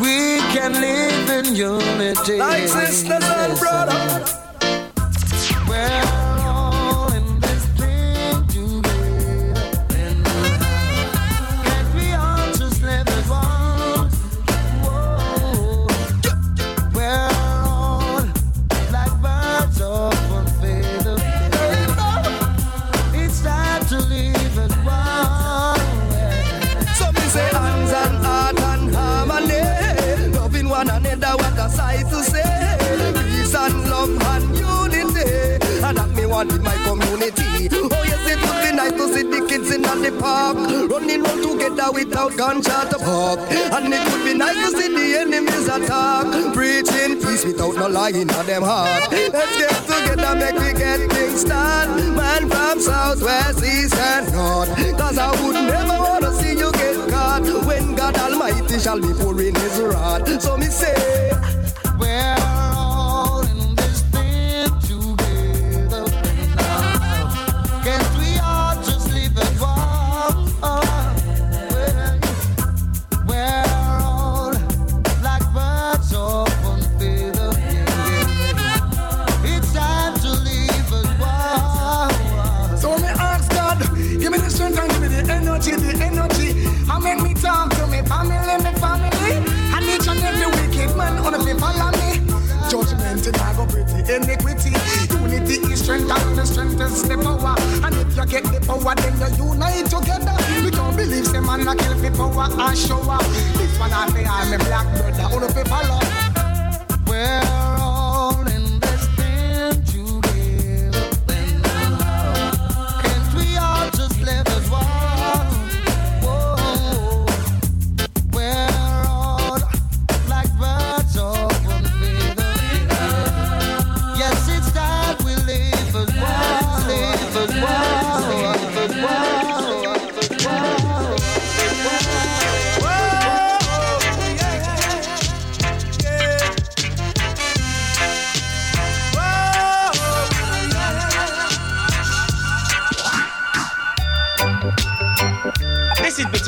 S1: we can live in unity.
S13: Like sisters and brothers.
S1: We're
S13: want in my community. Oh yes, it would be nice to see the kids in the park running round together without gunshot to park. And it would be nice to see the enemies attack, preaching peace without no lying on them heart. Let's get together, make we get things done. Man from south, west, east, and north. Cause I would never wanna see you get caught when God Almighty shall be pouring his wrath. So me say,
S1: Well.
S14: Iniquity. Unity is strength and the strength is the power. And if you get the power, then you unite together. We don't believe some man a kill for power and shower. This one I say I'm a black brother, all of follow.
S1: Well.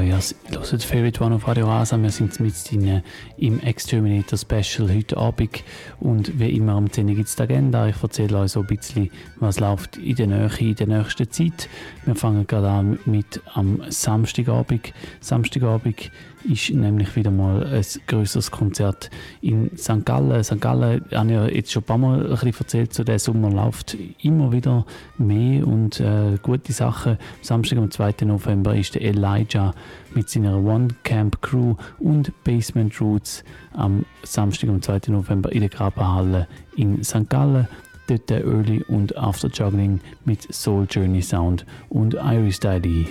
S2: them.
S4: hört Favorite One auf Radio Rasa. Wir sind mit in, im Exterminator Special heute Abend. Und wie immer am 10 gibt es die Agenda. Ich erzähle euch so ein bisschen, was läuft in der Nähe in der nächsten Zeit. Wir fangen gerade an mit am Samstagabend. Samstagabend ist nämlich wieder mal ein größeres Konzert in St. Gallen. St. Gallen, habe ich ja jetzt schon ein paar Mal ein bisschen erzählt, so der Sommer läuft immer wieder mehr und äh, gute Sachen. Am Samstag, am 2. November, ist der Elijah mit seiner One Camp Crew und Basement Roots am Samstag, am 2. November in der Grabenhalle in St. Gallen. Dort der Early und After Juggling mit Soul Journey Sound und Iris Daddy.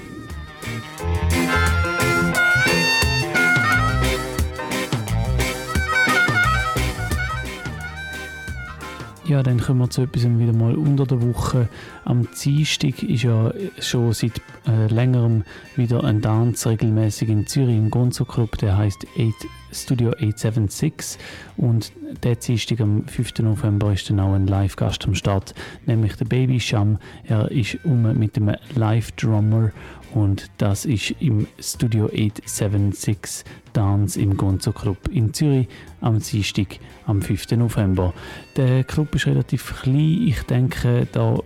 S4: Ja, dann kommen wir zu etwas wieder mal unter der Woche. Am Dienstag ist ja schon seit äh, längerem wieder ein Dance regelmäßig in Zürich im Gonzo Club, der heißt Studio 876 und der Dienstag am 5. November ist dann auch ein Live-Gast am Start, nämlich der Baby Sham. Er ist um mit dem Live-Drummer und das ist im Studio 876 Dance im Gonzo Club in Zürich am Dienstag, am 5. November. Der Club ist relativ klein. Ich denke, da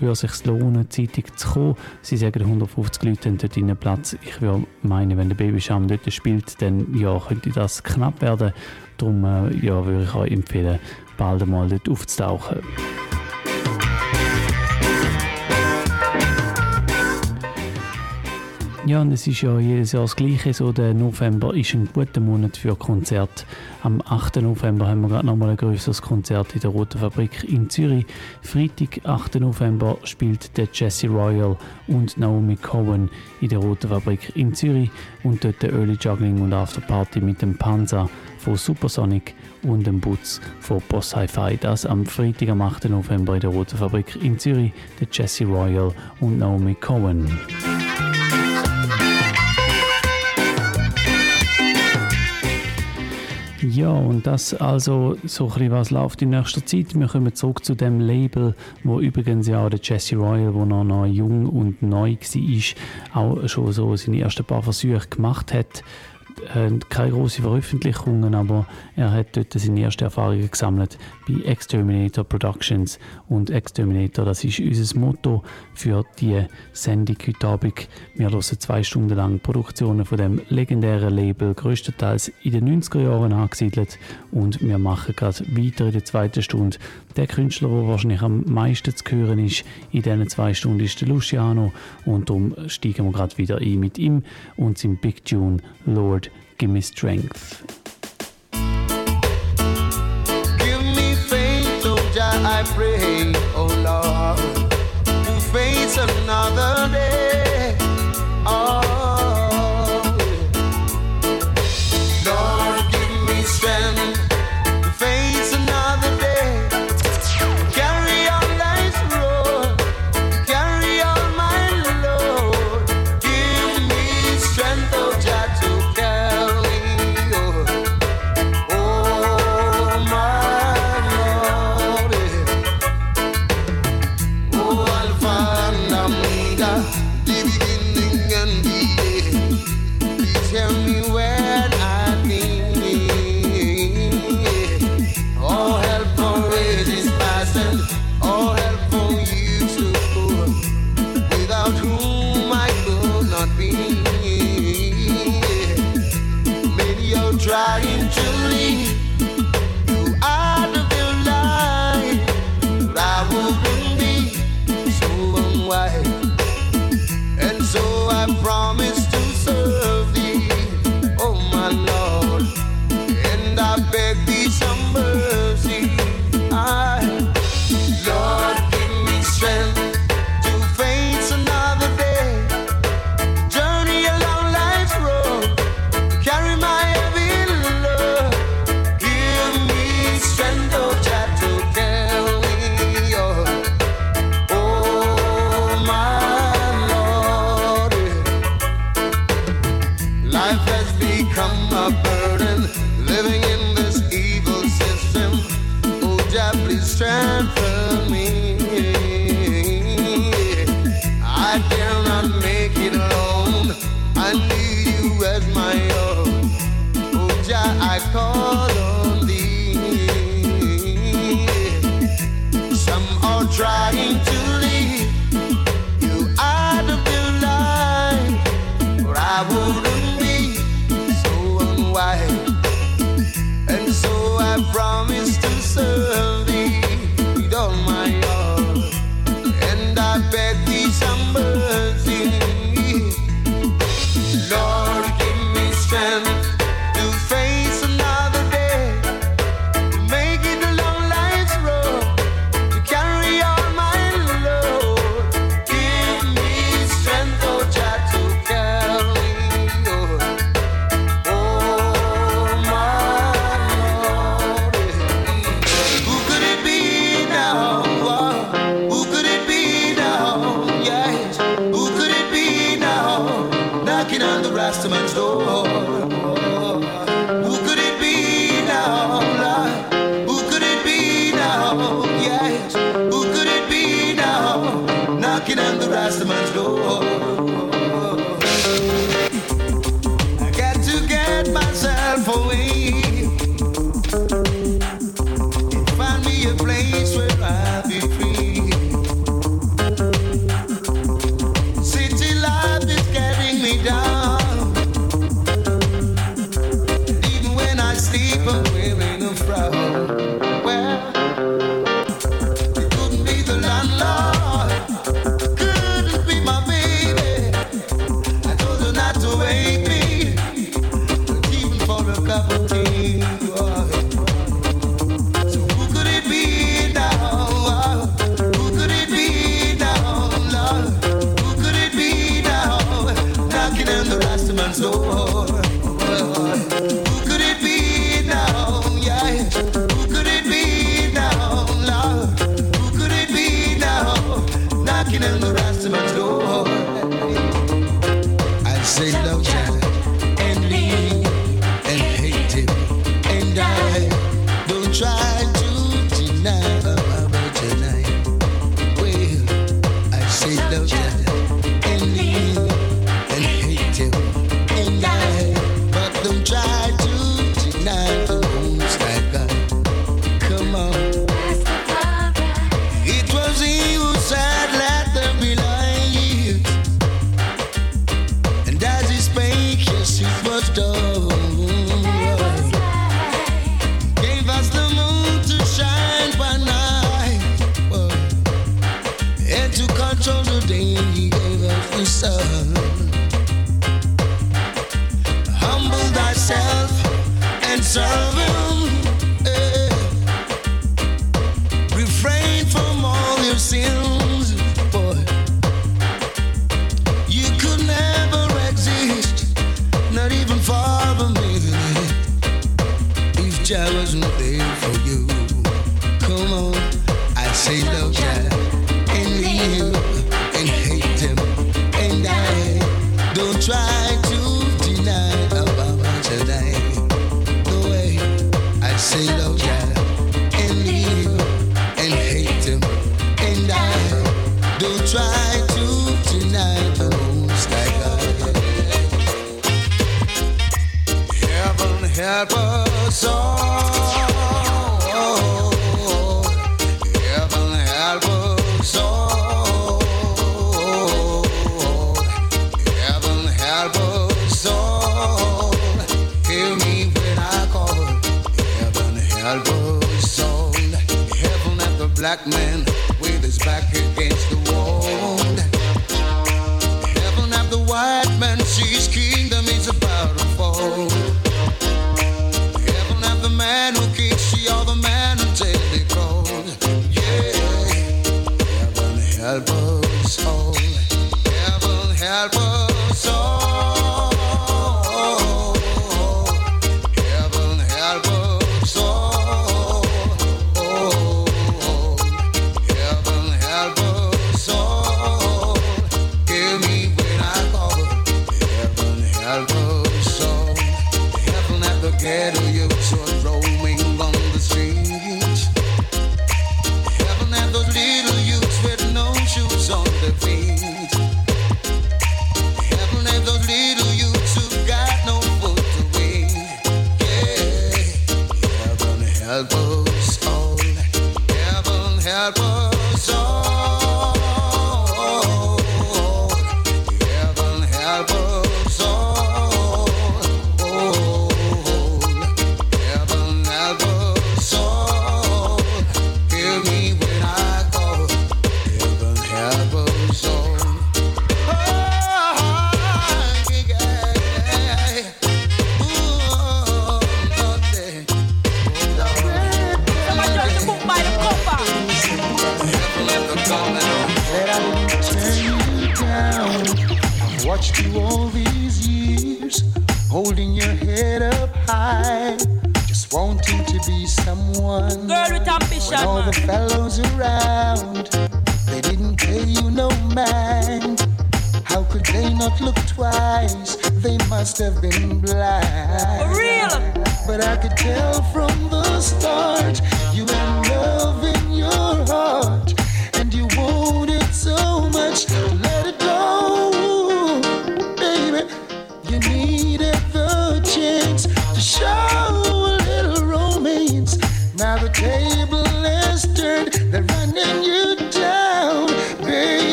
S4: würde es sich lohnen, zeitig zu kommen. Sie sagen, 150 Leute haben dort einen Platz. Ich würde meinen, wenn der Babyscham dort spielt, dann ja, könnte das knapp werden. Darum äh, ja, würde ich euch empfehlen, bald einmal dort aufzutauchen. Ja, und es ist ja jedes Jahr das Gleiche. So, der November ist ein guter Monat für Konzerte. Am 8. November haben wir gerade nochmal ein größeres Konzert in der Roten Fabrik in Zürich. Freitag, 8. November, spielt der Jesse Royal und Naomi Cohen in der Roten Fabrik in Zürich. Und dort der Early Juggling und Afterparty mit dem Panzer von Supersonic und dem Butz von Boss Hi-Fi. Das am Freitag, am 8. November in der Roten Fabrik in Zürich. Der Jesse Royal und Naomi Cohen. Ja, und das also so ein was läuft in nächster Zeit. Wir kommen zurück zu dem Label, wo übrigens ja auch der Jesse Royal, wo noch, noch jung und neu war, auch schon so seine ersten paar Versuche gemacht hat. Äh, keine grossen Veröffentlichungen, aber er hat dort seine ersten Erfahrungen gesammelt bei Exterminator Productions. Und Exterminator, das ist unser Motto für die Sendung heute Abend. Wir hören zwei Stunden lang Produktionen von dem legendären Label, größtenteils in den 90er Jahren angesiedelt. Und wir machen gerade weiter in der zweiten Stunde. Der Künstler, der wahrscheinlich am meisten zu hören ist in diesen zwei Stunden, ist der Luciano. Und darum steigen wir gerade wieder ein mit ihm und seinem Big Tune Lord, Give Me Strength.
S1: Give me faith, I pray, try.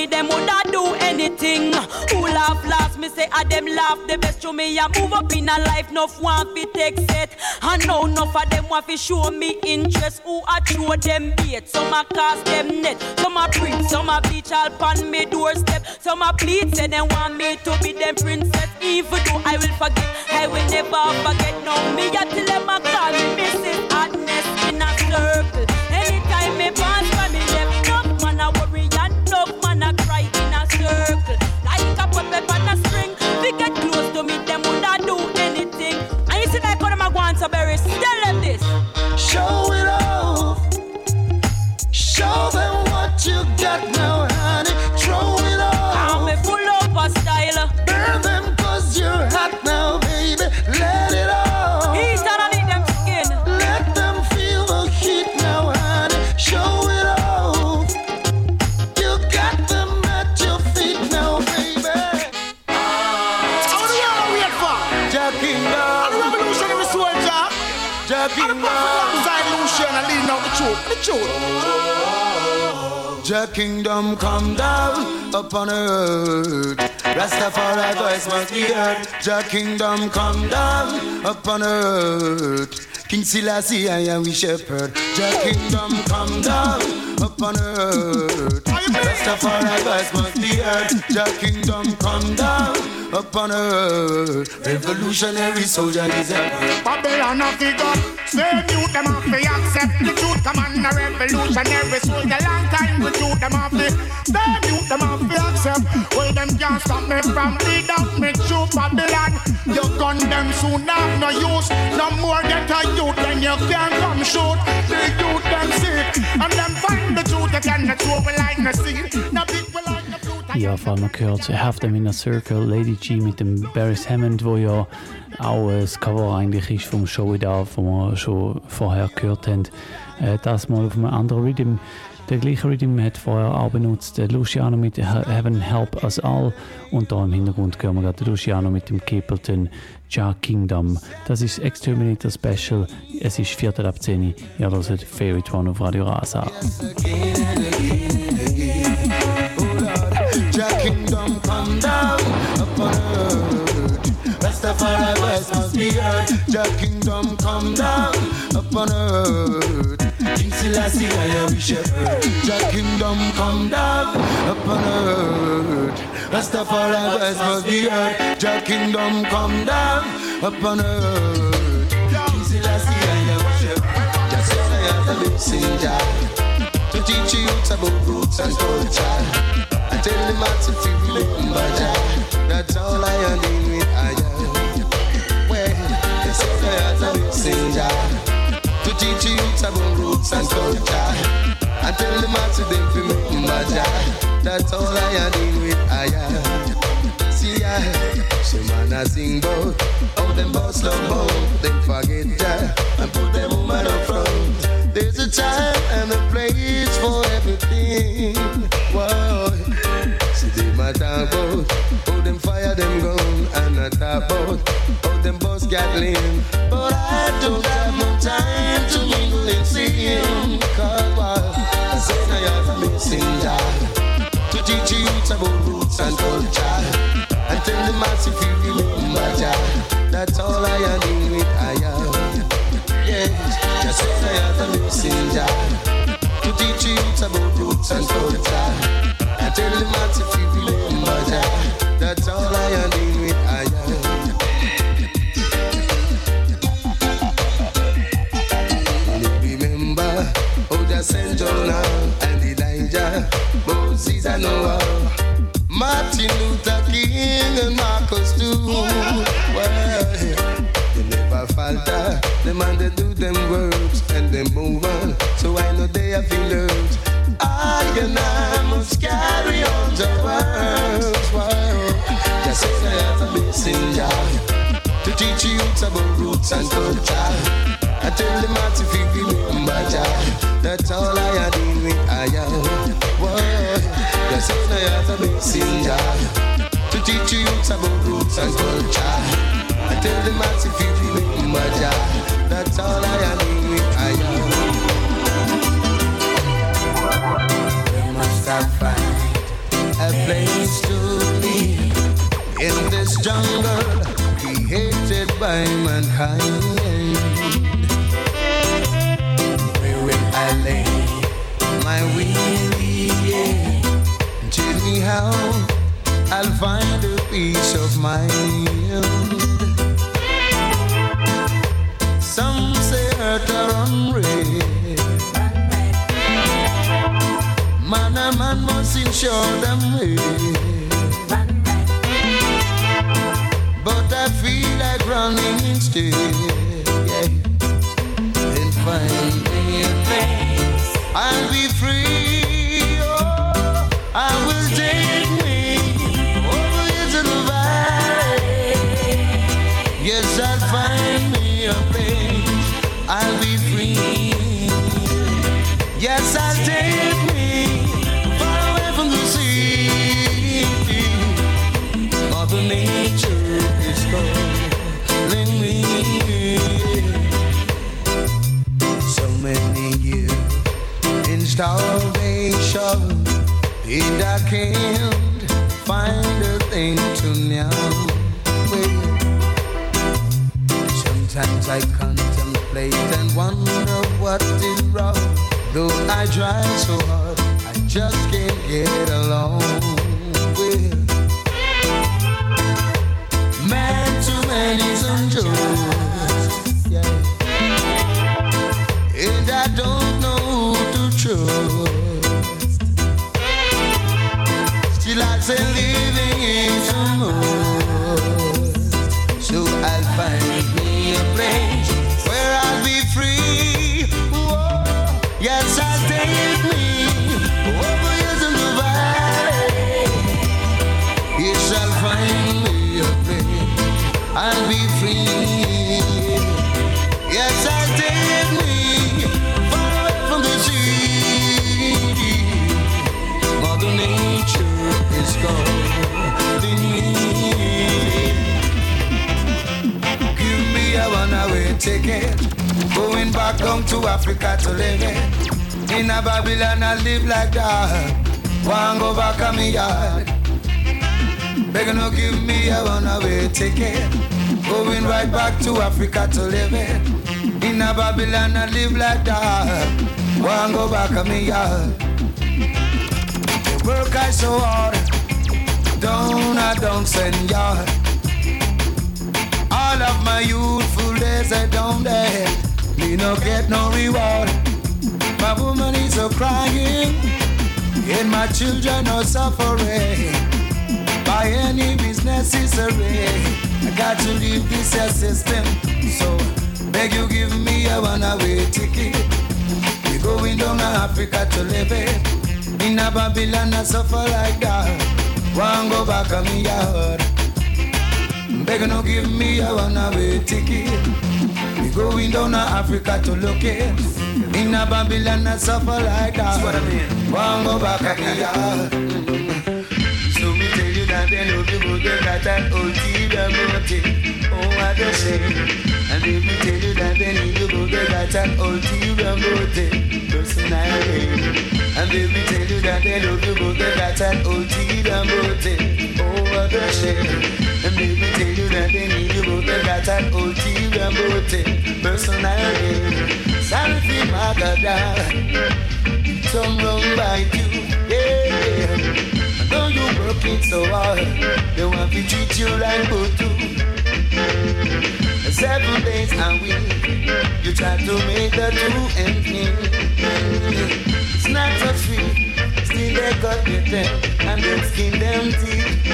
S1: me,
S6: them
S15: woulda do anything. Who laugh last, me say I them laugh the best to me. I move up in a life, no one fi take set. I know enough of them want fi show me interest. Who I throw them bait, some I cast them net, some I bring, some I beach all pon me doorstep, some I plead say them want me to be them princess. Even though I will forget, I will never forget. No me, I tell them I call me Mrs. Adness in a circle. Anytime me pass by me left, no man I Canterbury. Tell them this.
S6: Show it
S15: up.
S6: Jah kingdom
S1: come down upon earth. Rastafari voice must be heard. Jah kingdom come down upon earth. King Selassie, I am we shepherd. Jah kingdom come down upon earth. Rastafari voice must be heard. Jah kingdom come down upon earth. Revolutionary soldier is a
S6: Babylon of the God. Same youth them have to accept the truth. Come on, a revolutionary soldier. Long time the truth them have to. Same youth them have to accept. Well, them can't stop me from out me true Babylon. You gun them soon have no use. No more get a youth then you can't come shoot. The youth them sick. And them find it.
S4: Ja, vor allem gehört Have Them in a Circle, Lady G mit dem Barris Hammond, wo ja auch das Cover eigentlich ist vom Show da, wo wir schon vorher gehört haben. Äh, das mal auf einem anderen Rhythm. Der gleiche Rhythm hat vorher auch benutzt der Luciano mit Heaven Help Us All und da im Hintergrund hören wir gerade Luciano mit dem Capleton Ja Kingdom. Das ist Exterminator Special. Es ist Viertel ab 10 Ihr hört Favorite One auf Radio Rasa.
S1: Earth. King Selassie, I we shepherd. Jah kingdom come down upon earth. Rastafari must be heard. Jah kingdom come down upon earth. King Selassie, I am we shepherd. Jah say I am the messenger to teach you about roots and culture. I tell them how to feel remember Jah. That's all I am dealing with. I am. Well, they say I have listen Jah to teach you about roots and culture. I tell them how to them feel remember Jah. That's all I dealing with. I am. See I, some man a sing about how them boss love both. Them forget Jah and put them woman up front. There's a time and a place for everything. Whoa. See them a talk about how them fire them gun and a talk about how them boss Gatling. But I don't have no time to mingle and sing. About roots and culture. And tell the massive if you remember Jah. That's all I am doing with I am. Yes, just say I have a messenger to teach you about roots and culture. I tell the massive if you Martin Luther King and Marcus too. Well, they never falter. The man they do them works and they move on. So I know they have been learned. I and I must carry on the words. Wow. Just say I have a messenger to teach you about roots and culture. I tell them how to feel remember Jah. That's all I am doing with I am. Roots and culture. I tell them how to feel remember Jah. That's all I am doing I am. We must have find a place to live in this jungle created by mankind. Where will I lay my weary head? Tell me how I'll find a peace of mind. Some say earth are unreal. Man a man must ensure them. But I feel like running instead. Though I try so hard, I just can't get along. Ticket, going right back to Africa to live it. In a Babylon, I live like that. One go back on me yard. Work I so hard, don't I don't send yard. All of my youthful days I don't dare. Me no get no reward. My woman is a crying, and my children are suffering. By any is ray. I got to leave this system. So beg you give me a one-way ticket. We going down to Africa to live it. In a Babylon I suffer like that. One go back on me yard. Beg no give me a one-way ticket. We going down to Africa to look it. In a Babylon I suffer like that. That's what I mean. One go back on me yard. You they know people get that ulterior motive. Oh, what a shame. And if me tell you that need to go get that ulterior motive. Personality. And if me tell you that they know people get that ulterior motive. Oh, what a shame. And if me tell you that need to go get that ulterior motive. Personality. Salty Magada. Some wrong by you. Working so hard, they want to treat you like Butu. Seven days a week, you try to make the two ends meet. It's not so sweet, still they cut their teeth and then skin them teeth.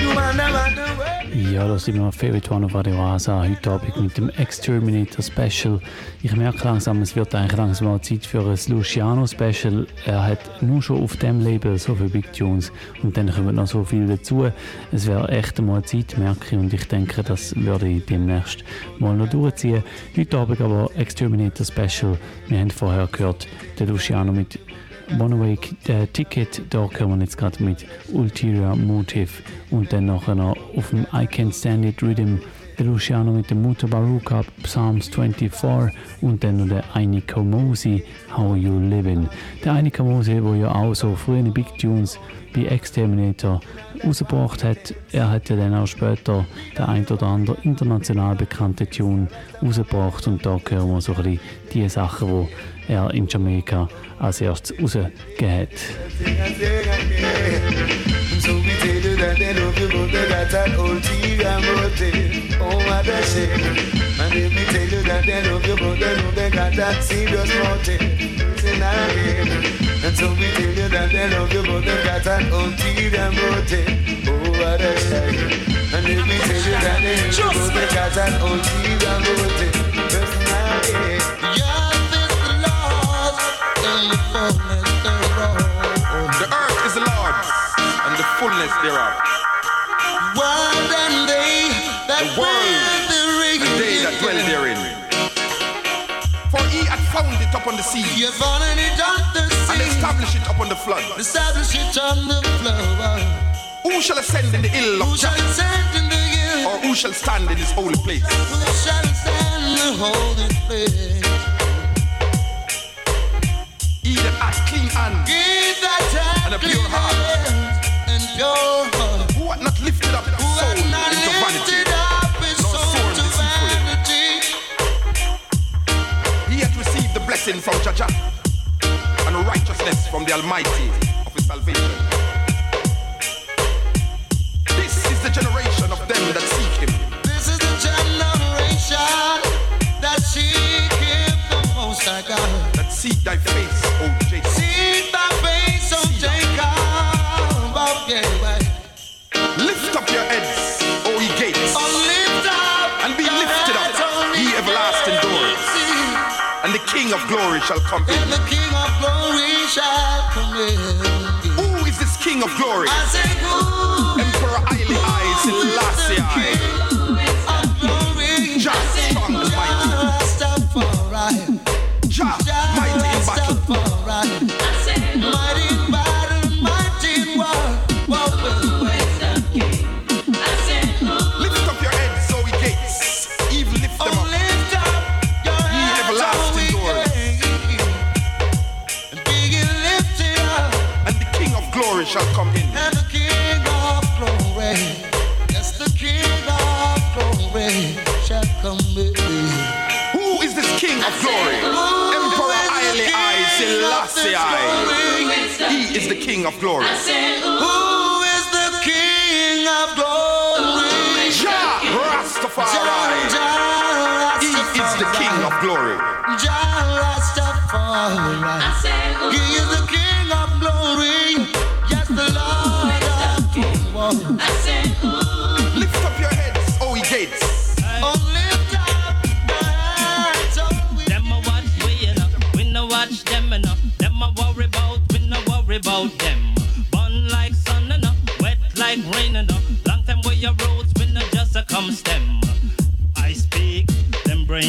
S1: You wonder what the world
S4: Ja, das sind wir Favorite One auf Radio Rasa. Heute Abend mit dem Exterminator Special. Ich merke langsam, es wird eigentlich langsam mal Zeit für ein Luciano Special. Er hat nur schon auf dem Label so viele Big Tunes und dann kommen noch so viel dazu. Es wäre echt mal Zeit, merke ich, und ich denke, das würde ich demnächst mal noch durchziehen. Heute Abend aber Exterminator Special. Wir haben vorher gehört, der Luciano mit One-Way äh, Ticket, da kommen wir jetzt gerade mit Ulterior Motive und dann noch auf dem I Can't Stand It Rhythm der Luciano mit dem Muta Baruka Psalms 24 und dann noch der Aini Komosi How You Living. Der Aini Komosi, der ja auch so frühe Big Tunes bei Exterminator rausgebracht hat, er hat ja dann auch später der ein oder andere international bekannte Tune rausgebracht und da hören wir so ein bisschen die Sachen, die er in Jamaika als erstes rausgegeben hat.
S1: So we tell you that they love you, but they got that ulterior motive. Oh, what a shame. And if we tell you that they love you, but they know they got that serious motive. Listen again. And so we tell you that they love you, but they got that ulterior motive. Oh, what a shame. And if we tell you that they love you, but they got that ulterior motive. And the fullness thereof.
S16: The earth is the Lord's, and the fullness thereof.
S1: World and they that
S16: The world
S1: dwell
S16: and they that dwell therein. For he hath found it upon the sea,
S1: it on the
S16: and
S1: sea,
S16: established it upon the flood.
S1: establish it on the.
S16: Who shall ascend in the hill
S1: Who shall in the hill?
S16: Or who shall stand in his holy place?
S1: Who shall stand in the holy place?
S16: He that hath clean hands and a pure heart.
S6: And pure heart.
S16: Who hath not lifted up his soul into vanity, nor sworn deceitfully. He hath received the blessing from Jah Jah and righteousness from the Almighty of his salvation. This is the generation of them that seek him.
S6: This is the generation that seek him the most I got.
S16: Seek thy face, O Jacob.
S6: See thy face, O Jacob. Right.
S16: Lift up your heads, O ye gates,
S6: Oh, lift up
S16: and be lifted up,
S6: ye
S16: everlasting doors, and the King of glory shall come in.
S6: And the King of glory shall come in.
S16: Who is this King of glory?
S6: I say, who
S16: Emperor Haile I Selassie I. shall come in.
S6: and the King of glory, yes, the King of glory shall come in.
S16: Who is this King of glory? Emperor Haile I Selassie I. He is the King of glory.
S6: Who is the King of glory?
S16: Jah Rastafari. He is the King of glory.
S6: Jah Rastafari. He is the King of glory.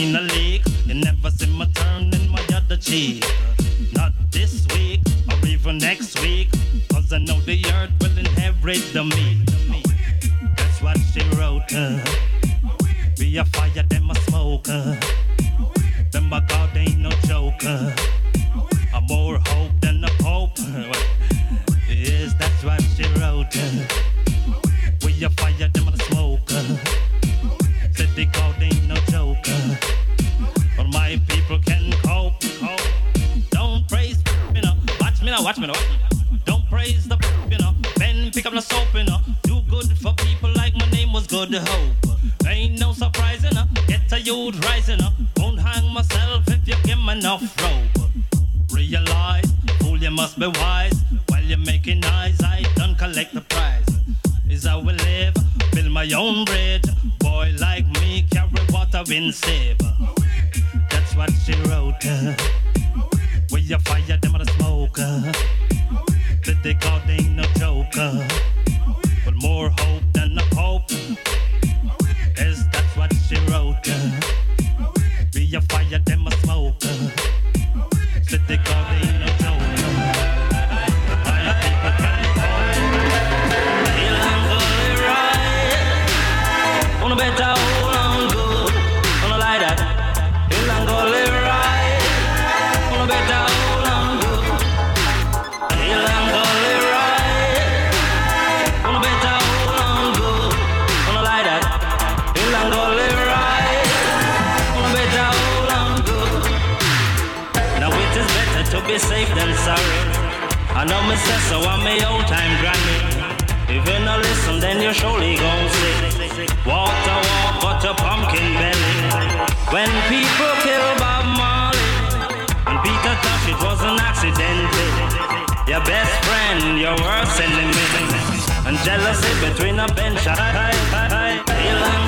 S7: Brain a leak. You never see my turn in my other cheek. Not this week or even next week. Cause I know the earth will inherit the meat. That's what she wrote. Uh. Be a fire, Then pick up the soap, you uh, know. Do good for people like my name was Good Hope. Ain't no surprise, you uh, know. Get a youth rising up. Uh, won't hang myself if you give me enough rope. Realize, fool, you must be wise. While you're making eyes, I don't collect the prize. Is how we live, build my own bridge. Boy like me, carry water in save. That's what she wrote. Where you fire them on the smoke. They God ain't no joker. I know me say so I'm my old time granny. If you no listen, then you surely gon' see. Walk the walk, but a pumpkin belly. When people kill Bob Marley, and Peter Tosh, it was an accident. Your best friend, your worst enemy. And jealousy between a bench. I, I, I,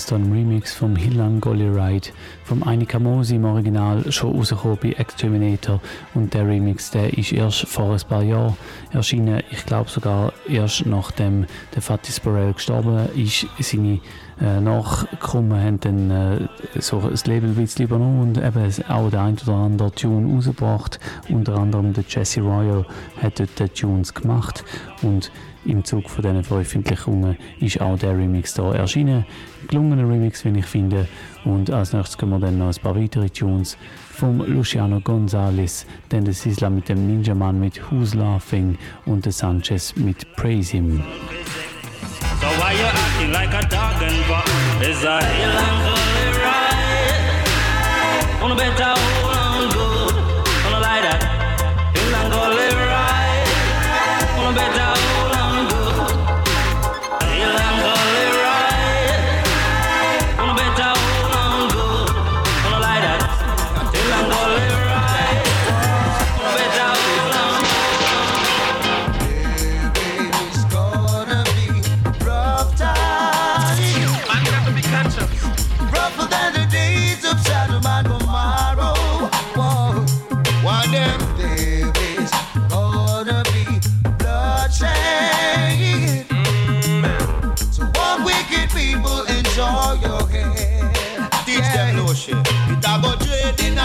S4: Das ein Remix vom Hillan Golly Ride vom Aini Mosi im Original schon rausgekommen bei Exterminator. Und der Remix, der ist erst vor ein paar Jahren erschienen, ich glaube sogar erst nachdem der Fatih Sparrow gestorben ist, seine äh, Nachkommen haben dann äh, so ein Label ein bisschen übernommen und eben auch der ein oder andere Tune rausgebracht, unter anderem der Jesse Royal hat dort die Tunes gemacht. Und im Zug von diesen Veröffentlichungen ist auch der Remix da erschienen. Gelungener Remix, wenn ich finde. Und als nächstes kommen wir dann noch ein paar weitere Tunes vom Luciano Gonzalez, dann das Isla mit dem Ninja Man mit Who's Laughing und der Sanchez mit Praise Him.
S7: So why you acting like a dog and what is a hill and right? On a better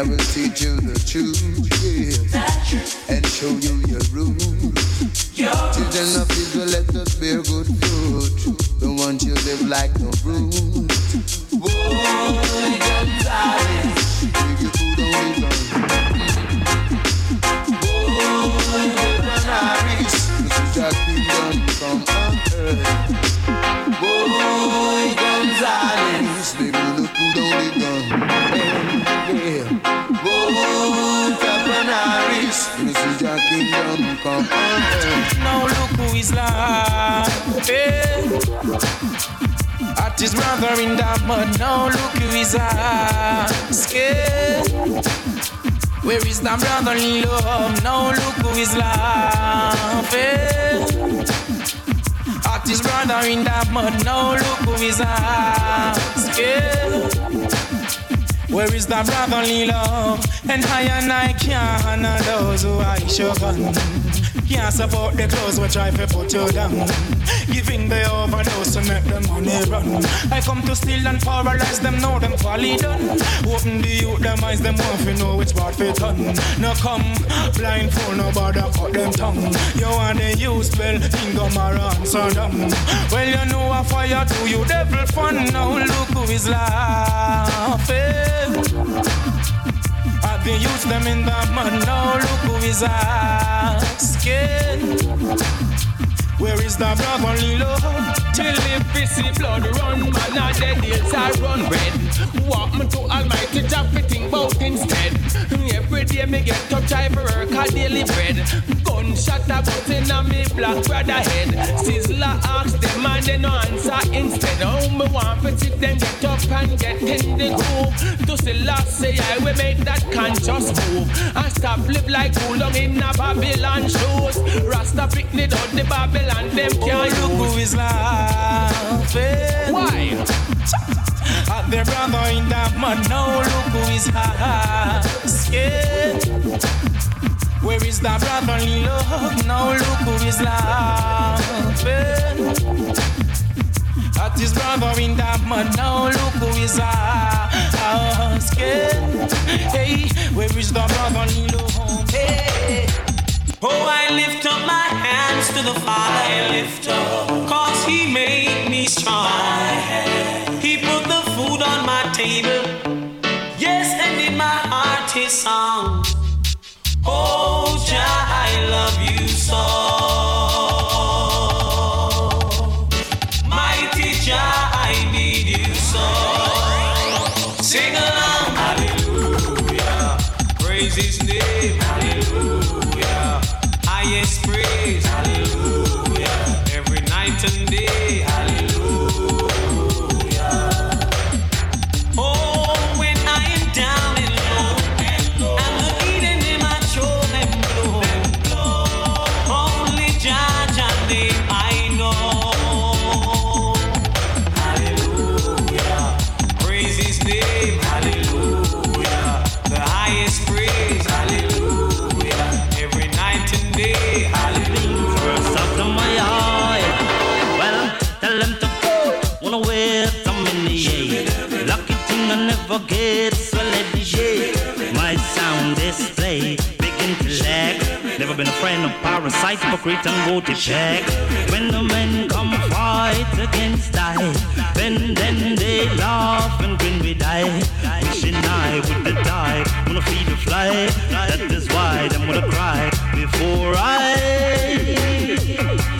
S17: I will
S1: teach you the truth.
S3: I brag only love, and I and I can't honor those who I shogun. Can't support the clothes which I put you down. Giving the overdose to make the money run. I come to steal and paralyze them, know them folly done. Open the youth, them eyes, them want to know which part fit on. Now come, blindfold, no bother cut them tongue. You want the use, well, of maran, so them. Well, you know I fire to you, devil fun. Now look who is live laughing. At the youth, them in the mud. Now look who is asking. Where is the brotherly love?
S5: Till if we see blood run, man, all the days are run red. Walk me to Almighty Jah, think bout instead. Every day me get up, try for work, I daily bread gunshot a put in a me black brother head. Sizzla ask them and they no answer instead. Oh, me want to see them get up and get in the groove. To see last say I will make that conscious move. And stop live like too long in a Babylon shoes. Rasta pick it out the Babylon, them can't
S17: oh, look who is laughing.
S5: Why?
S17: At their brother in that mud, now look who is. Where is that brotherly love? Now look who is laughing. Eh? At his brother in that mud, now look who is asking. Hey, where is the brotherly love? Hey.
S9: Oh, I lift up my hands to the Father, I lift up, cause He made me strong. He put the food on my table, yes, and in my heart His song. Oh, child, I love you so.
S7: Of parasites, hypocrite and voted check. When the men come fight against I, then then they laugh and grin we die. Wishing I would died, wanna feed the fly. That is why them wanna cry before I.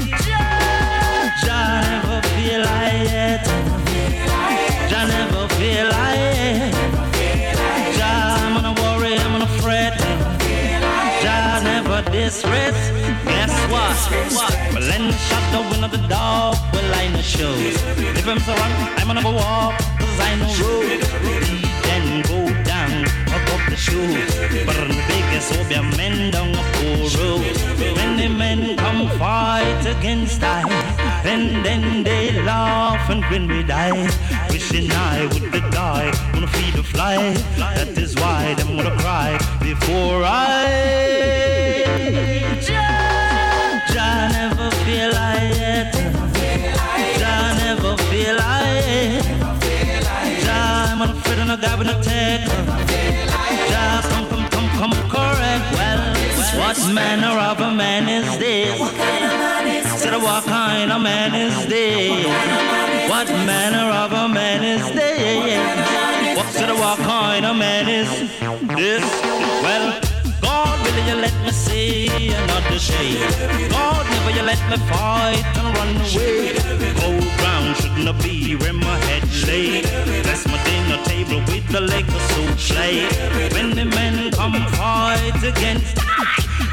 S7: Well, then shut the window the door. Well, I know shows. If I'm so wrong, I'm gonna go walk. Cause I know road. Then go down above the shoes. But the biggest will be a men down a poor road. When the men come fight against I, then then they laugh and grin we die. Wishing I would have died, wanna feed the fly. That is why them wanna cry before I. Never feel like it. Jah never feel like it. Jah, I'm afraid of no God with no tech. Jah, come, come, come, come, correct. Well, what manner of a man is this? Said, what kind of a man is this? What manner of a man is this? What said, what kind of a man is this? Well, God, will you let me see another shade? God, never you let me fight and run away. Cold ground shouldn't be where my head lay. Bless my dinner table with the leg of soup plate. When the men come fight against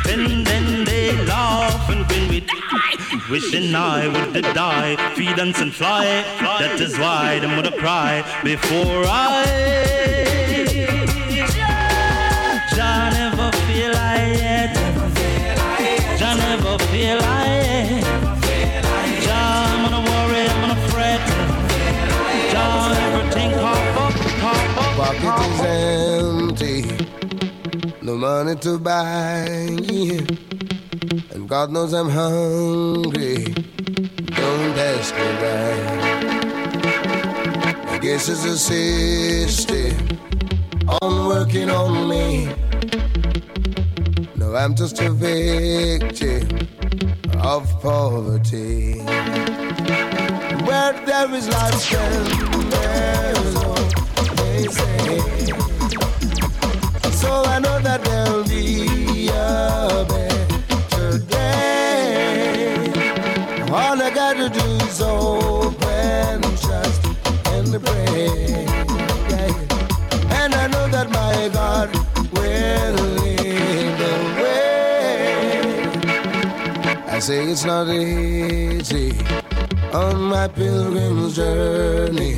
S7: then then they laugh and grin with Wishing I would died, feed and fly. That is why them would cry before I.
S1: money to buy, and God knows I'm hungry. Don't ask me why. I guess it's a system on working on me. No, I'm just a victim of poverty. Where there is life, there is hope, they say. I know that there'll be a better day. All I gotta do is open, trust, and pray. And I know that my God will lead the way.
S6: I say it's not easy on my pilgrim's journey.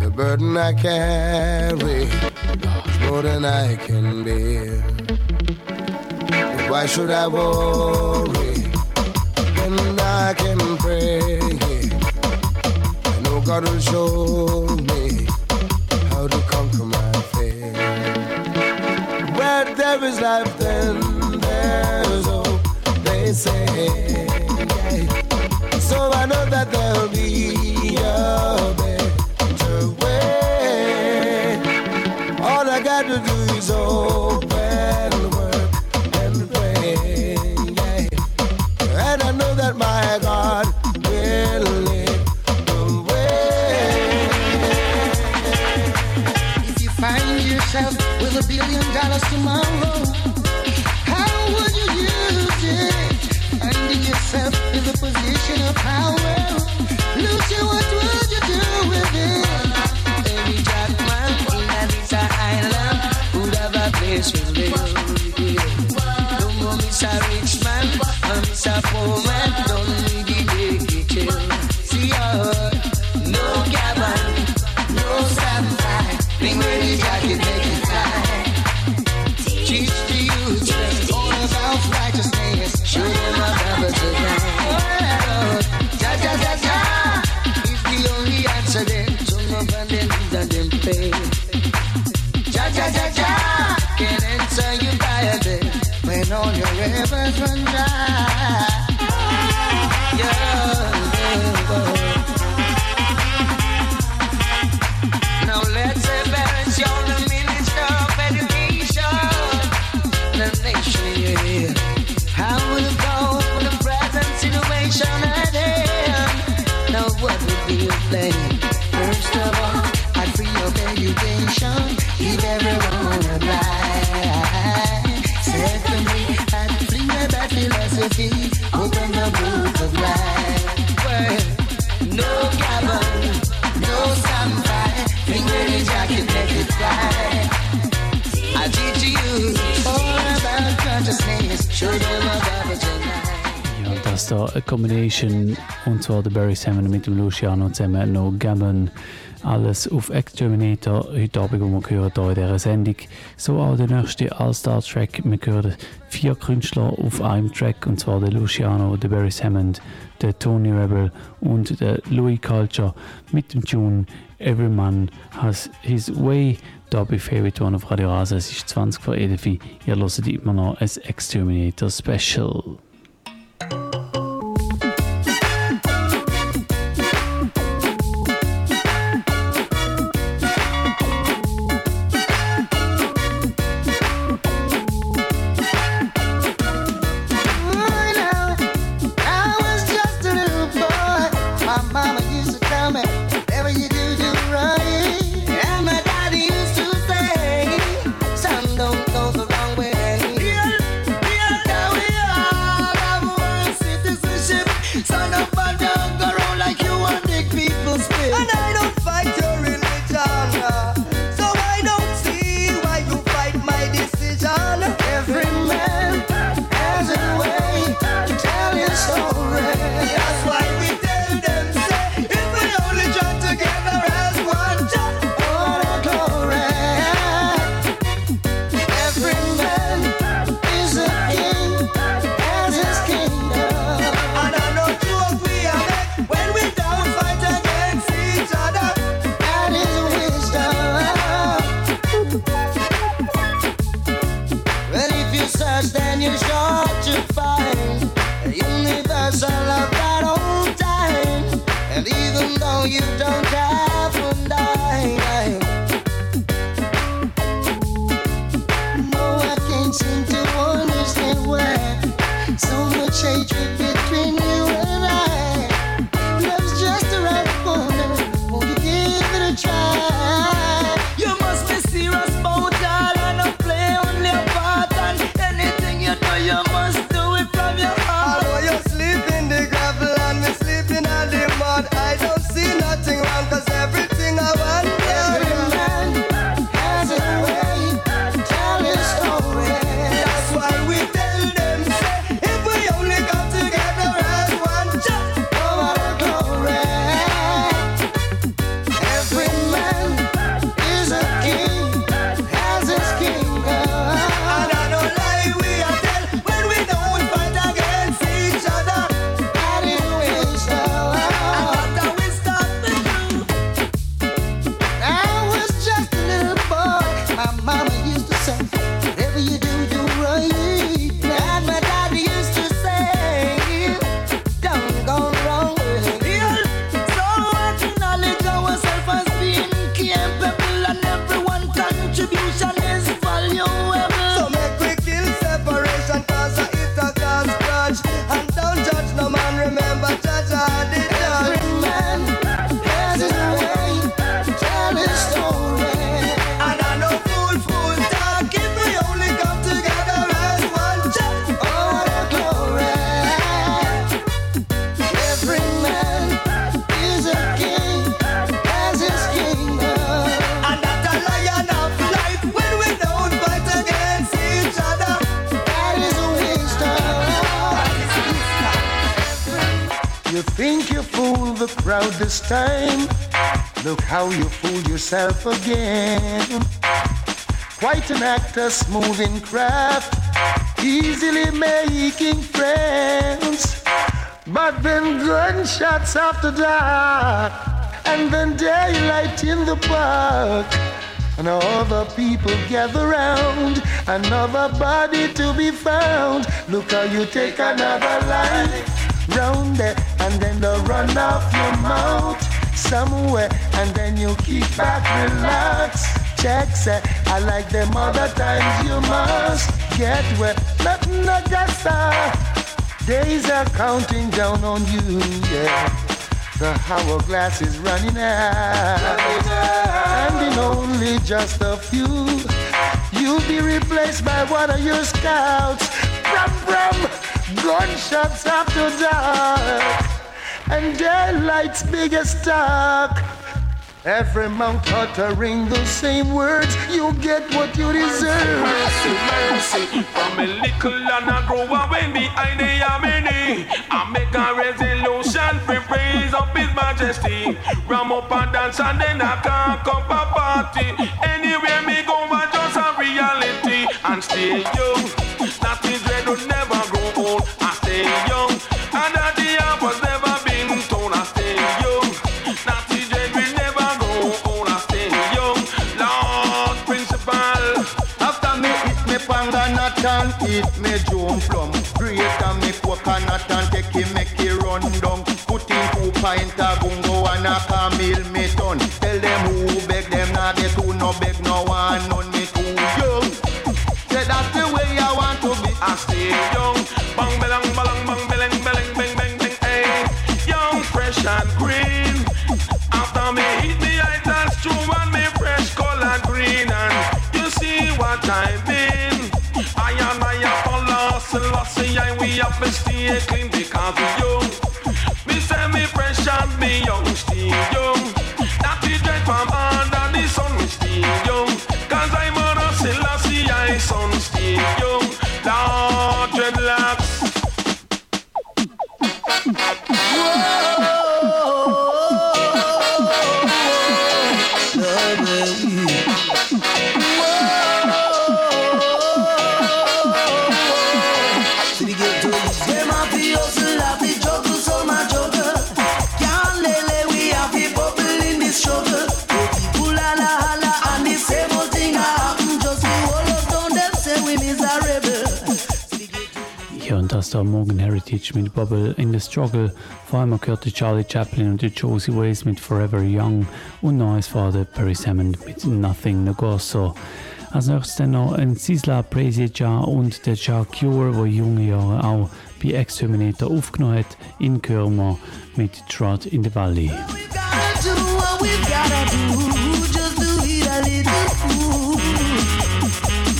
S6: The burden I carry more than I can bear. But why should I worry when I can pray? I know God will show me how to conquer my fear. Where there is life, then there's hope, they say. So I know that.
S4: zwar der Barry Salmon mit dem Luciano zusammen noch Gammon. Alles auf Exterminator, heute Abend, wo wir hören hier in dieser Sendung. So auch der nächste All-Star-Track. Wir hören vier Künstler auf einem Track, und zwar der Luciano, der Barry Hammond, der Tony Rebel und der Louis Culture mit dem Tune Every Man Has His Way. Da bei Favorite One auf Radio Rasa. Es ist 20 vor 11 Ihr hört immer noch ein Exterminator Special.
S6: This time. Look how you fool yourself again. Quite an actor, smooth in craft, easily making friends. But then gunshots after dark, and then daylight in the park. And other people gather round, another body to be found. Look how you take another life round there and then they run off your mouth somewhere, and then you keep back, relax. Check, say, I like them other times you must get where nothing not just Days are counting down on you, yeah. The hourglass is running out, and in only just a few, you'll be replaced by one of your scouts. Brum, brum, gunshots after dark and daylight's biggest talk. Every mouth uttering the same words, you get what you deserve.
S17: Mercy, mercy, from a little and I grow away behind the many. I make a resolution for praise of His Majesty. Ram up and dance and then I can't come a party. Anywhere me go, I just a reality and stay young. Nothing dread will never
S18: eat me jump plum. Greater me coconut and take it, make it run down. Put in two pint of
S17: have
S4: Heritage mit Bubble in the Struggle. Vor allem gehörte Charlie Chaplin und die Josie Ways mit Forever Young und neues Vater Perry Hammond mit Nothing Negoso. Als nächstes dann noch ein Sisla Preseja und der Jah Cure, der junge Jahre auch bei Exterminator aufgenommen hat, in Kürmer mit Trot in the Valley.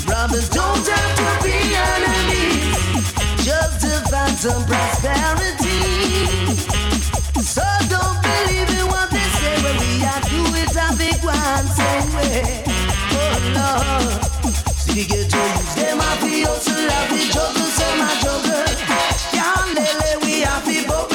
S19: Brothers don't some prosperity. So don't believe in what they say when we are do it a big one same way. Oh Lord, see get to use them happy hustle, happy juggle, so my juggle. Can't we happy bubble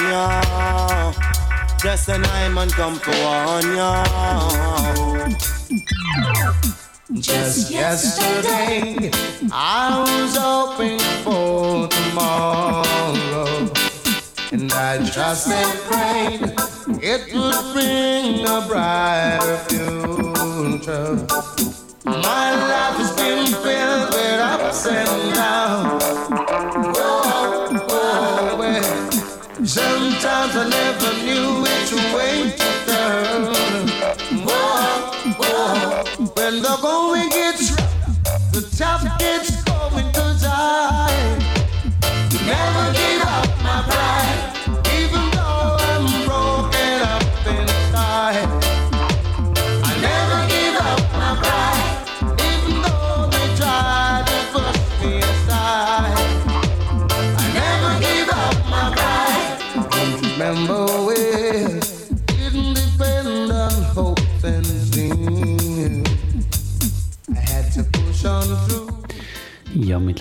S20: on
S18: ya. Just an I'm come for on ya.
S1: Just yesterday, I was hoping for tomorrow, and I just and prayed it would bring a brighter future. My life has been filled with ups and downs. Sometimes I never knew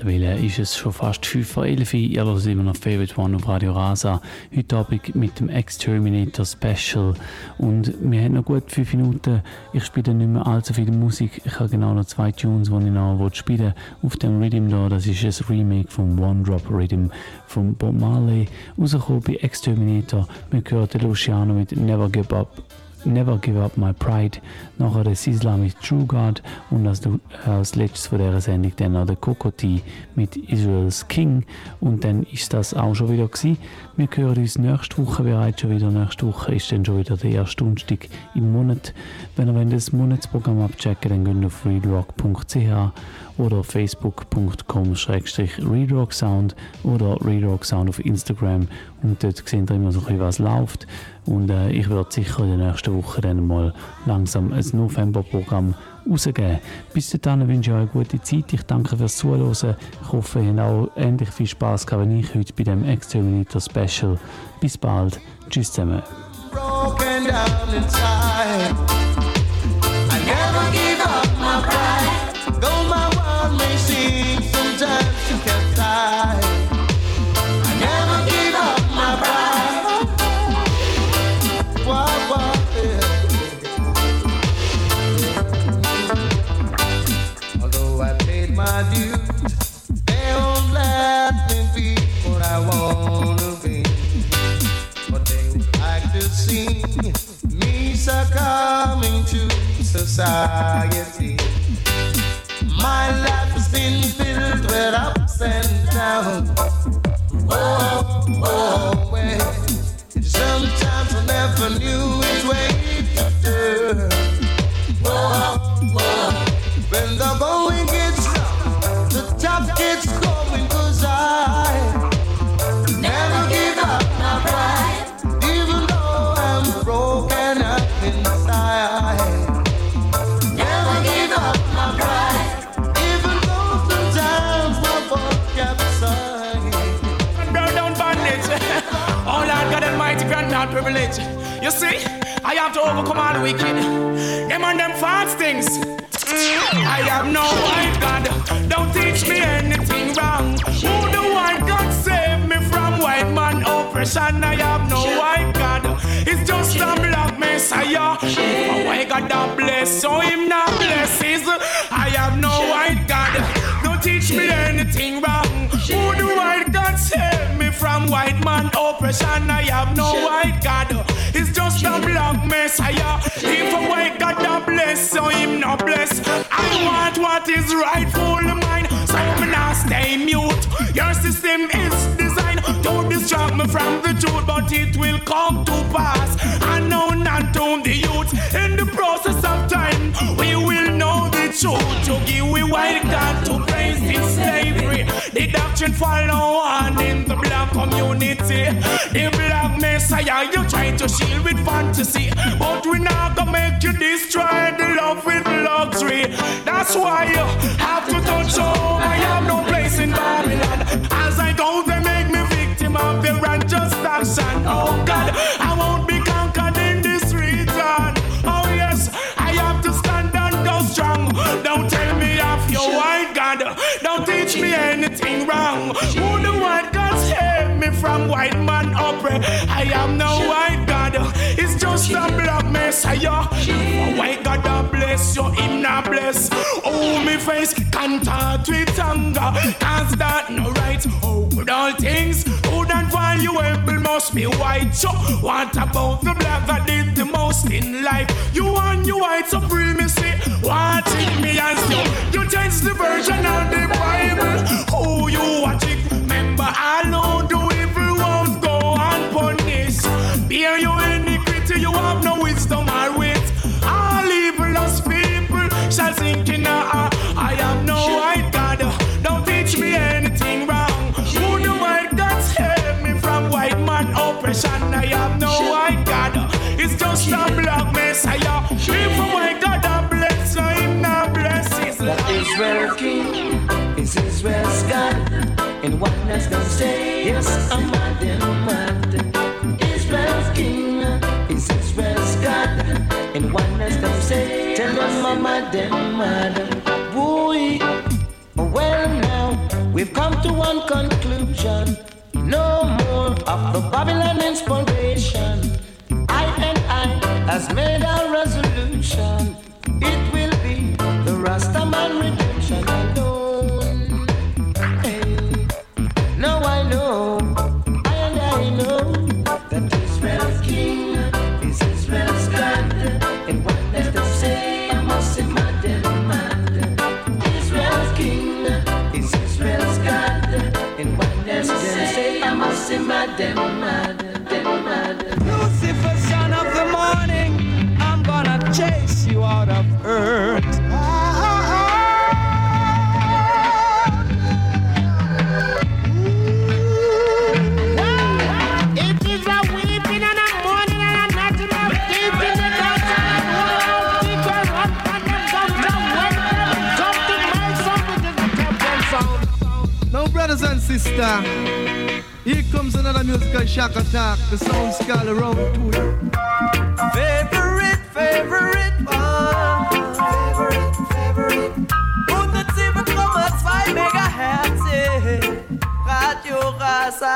S4: Mittlerweile ist es schon fast 5 vor 11 Uhr. Ihr hört immer noch Favorite One auf Radio Rasa. Heute Abend mit dem Exterminator Special. Und wir haben noch gut 5 Minuten. Ich spiele nicht mehr allzu viel Musik. Ich habe genau noch zwei Tunes, die ich noch spielen will. Auf dem Rhythm hier, das ist ein Remake vom One Drop Rhythm von Bob Marley. Rausgekommen bei Exterminator. Wir hören Luciano mit Never Give Up. Never Give Up My Pride, nachher der Sisla mit True God und als, als letztes von dieser Sendung dann noch der Kokoti mit Israel's King und dann ist das auch schon wieder gewesen. Wir hören uns nächste Woche bereits schon wieder. Nächste Woche ist dann schon wieder der erste Donnerstag im Monat. Wenn ihr das Monatsprogramm abchecken dann geht auf readrock.ch oder facebook.com-readrocksound oder readrocksound auf Instagram und dort seht ihr immer so ein bisschen, was läuft und äh, ich werde sicher in der nächsten Woche dann mal langsam ein November-Programm rausgeben. Bis dahin wünsche ich euch eine gute Zeit. Ich danke fürs Zuhören. Ich hoffe, ihr habt auch ähnlich viel Spaß gehabt wie ich heute bei dem Exterminator Special. Bis bald. Tschüss zusammen.
S14: Society. My life has been filled with ups and downs. Oh, oh, well. Sometimes I never knew which way to turn. Oh, oh. When the
S3: privilege. You see, I have to overcome all the wicked. Them and them fast things. I have no white God. Don't teach me anything wrong. Who the white God save me from white man oppression? I have no white God. It's just a black messiah. A white God that bless, so him not blesses. I have no white God. Don't teach me anything wrong. Who the white God save from white man oppression? I have no white God. It's just a black messiah. If a white God that bless, so him not bless. I want what is rightful mine, so me not stay mute. Your system is designed to distract me from the truth, but it will come to pass. I know not to the youth. In the process of time, we will know the truth. To give we white God to praise in slavery. The doctrine follow on in the black community. The black messiah you try to shield with fantasy, but we not gonna make you destroy the love with luxury. That's why you have to touch home. I have no place in Babylon. As I go, their unjust action. Oh God, I won't be conquered in this region. Oh yes, I have to stand and go strong. Don't tell me of your white God. Don't teach me anything wrong. Who the white God save me from white man oppress? I am no white God. A black messiah. A white God that bless you, him not bless. Oh, me face contact with anger. Cause that no right. Oh, with all things good and valuable must be white. So, what about the black that did the most in life? You and your white supremacy. Watching me as you. You change the version of the Bible. Oh, you watch it. Remember, I know do evil won't go unpunished. Bear your messiah. A white God that bless, so him not bless his
S2: That Israel King is Israel's God, and one that's gonna say, Yes, I'm mad and mad. Israel's King is Israel's God, and one that's gonna say, Tell them I'm mad and. Boy, well now, we've come to one conclusion. No more of the Babylon inspiration. Has made a resolution. It will be the Rastaman redemption alone. Hey. Now I know, No brothers and
S21: sisters, here comes another musical shock attack. The sound's called around to
S9: Favorite, favorite. 107,2 Megahertz. Radio Rasa.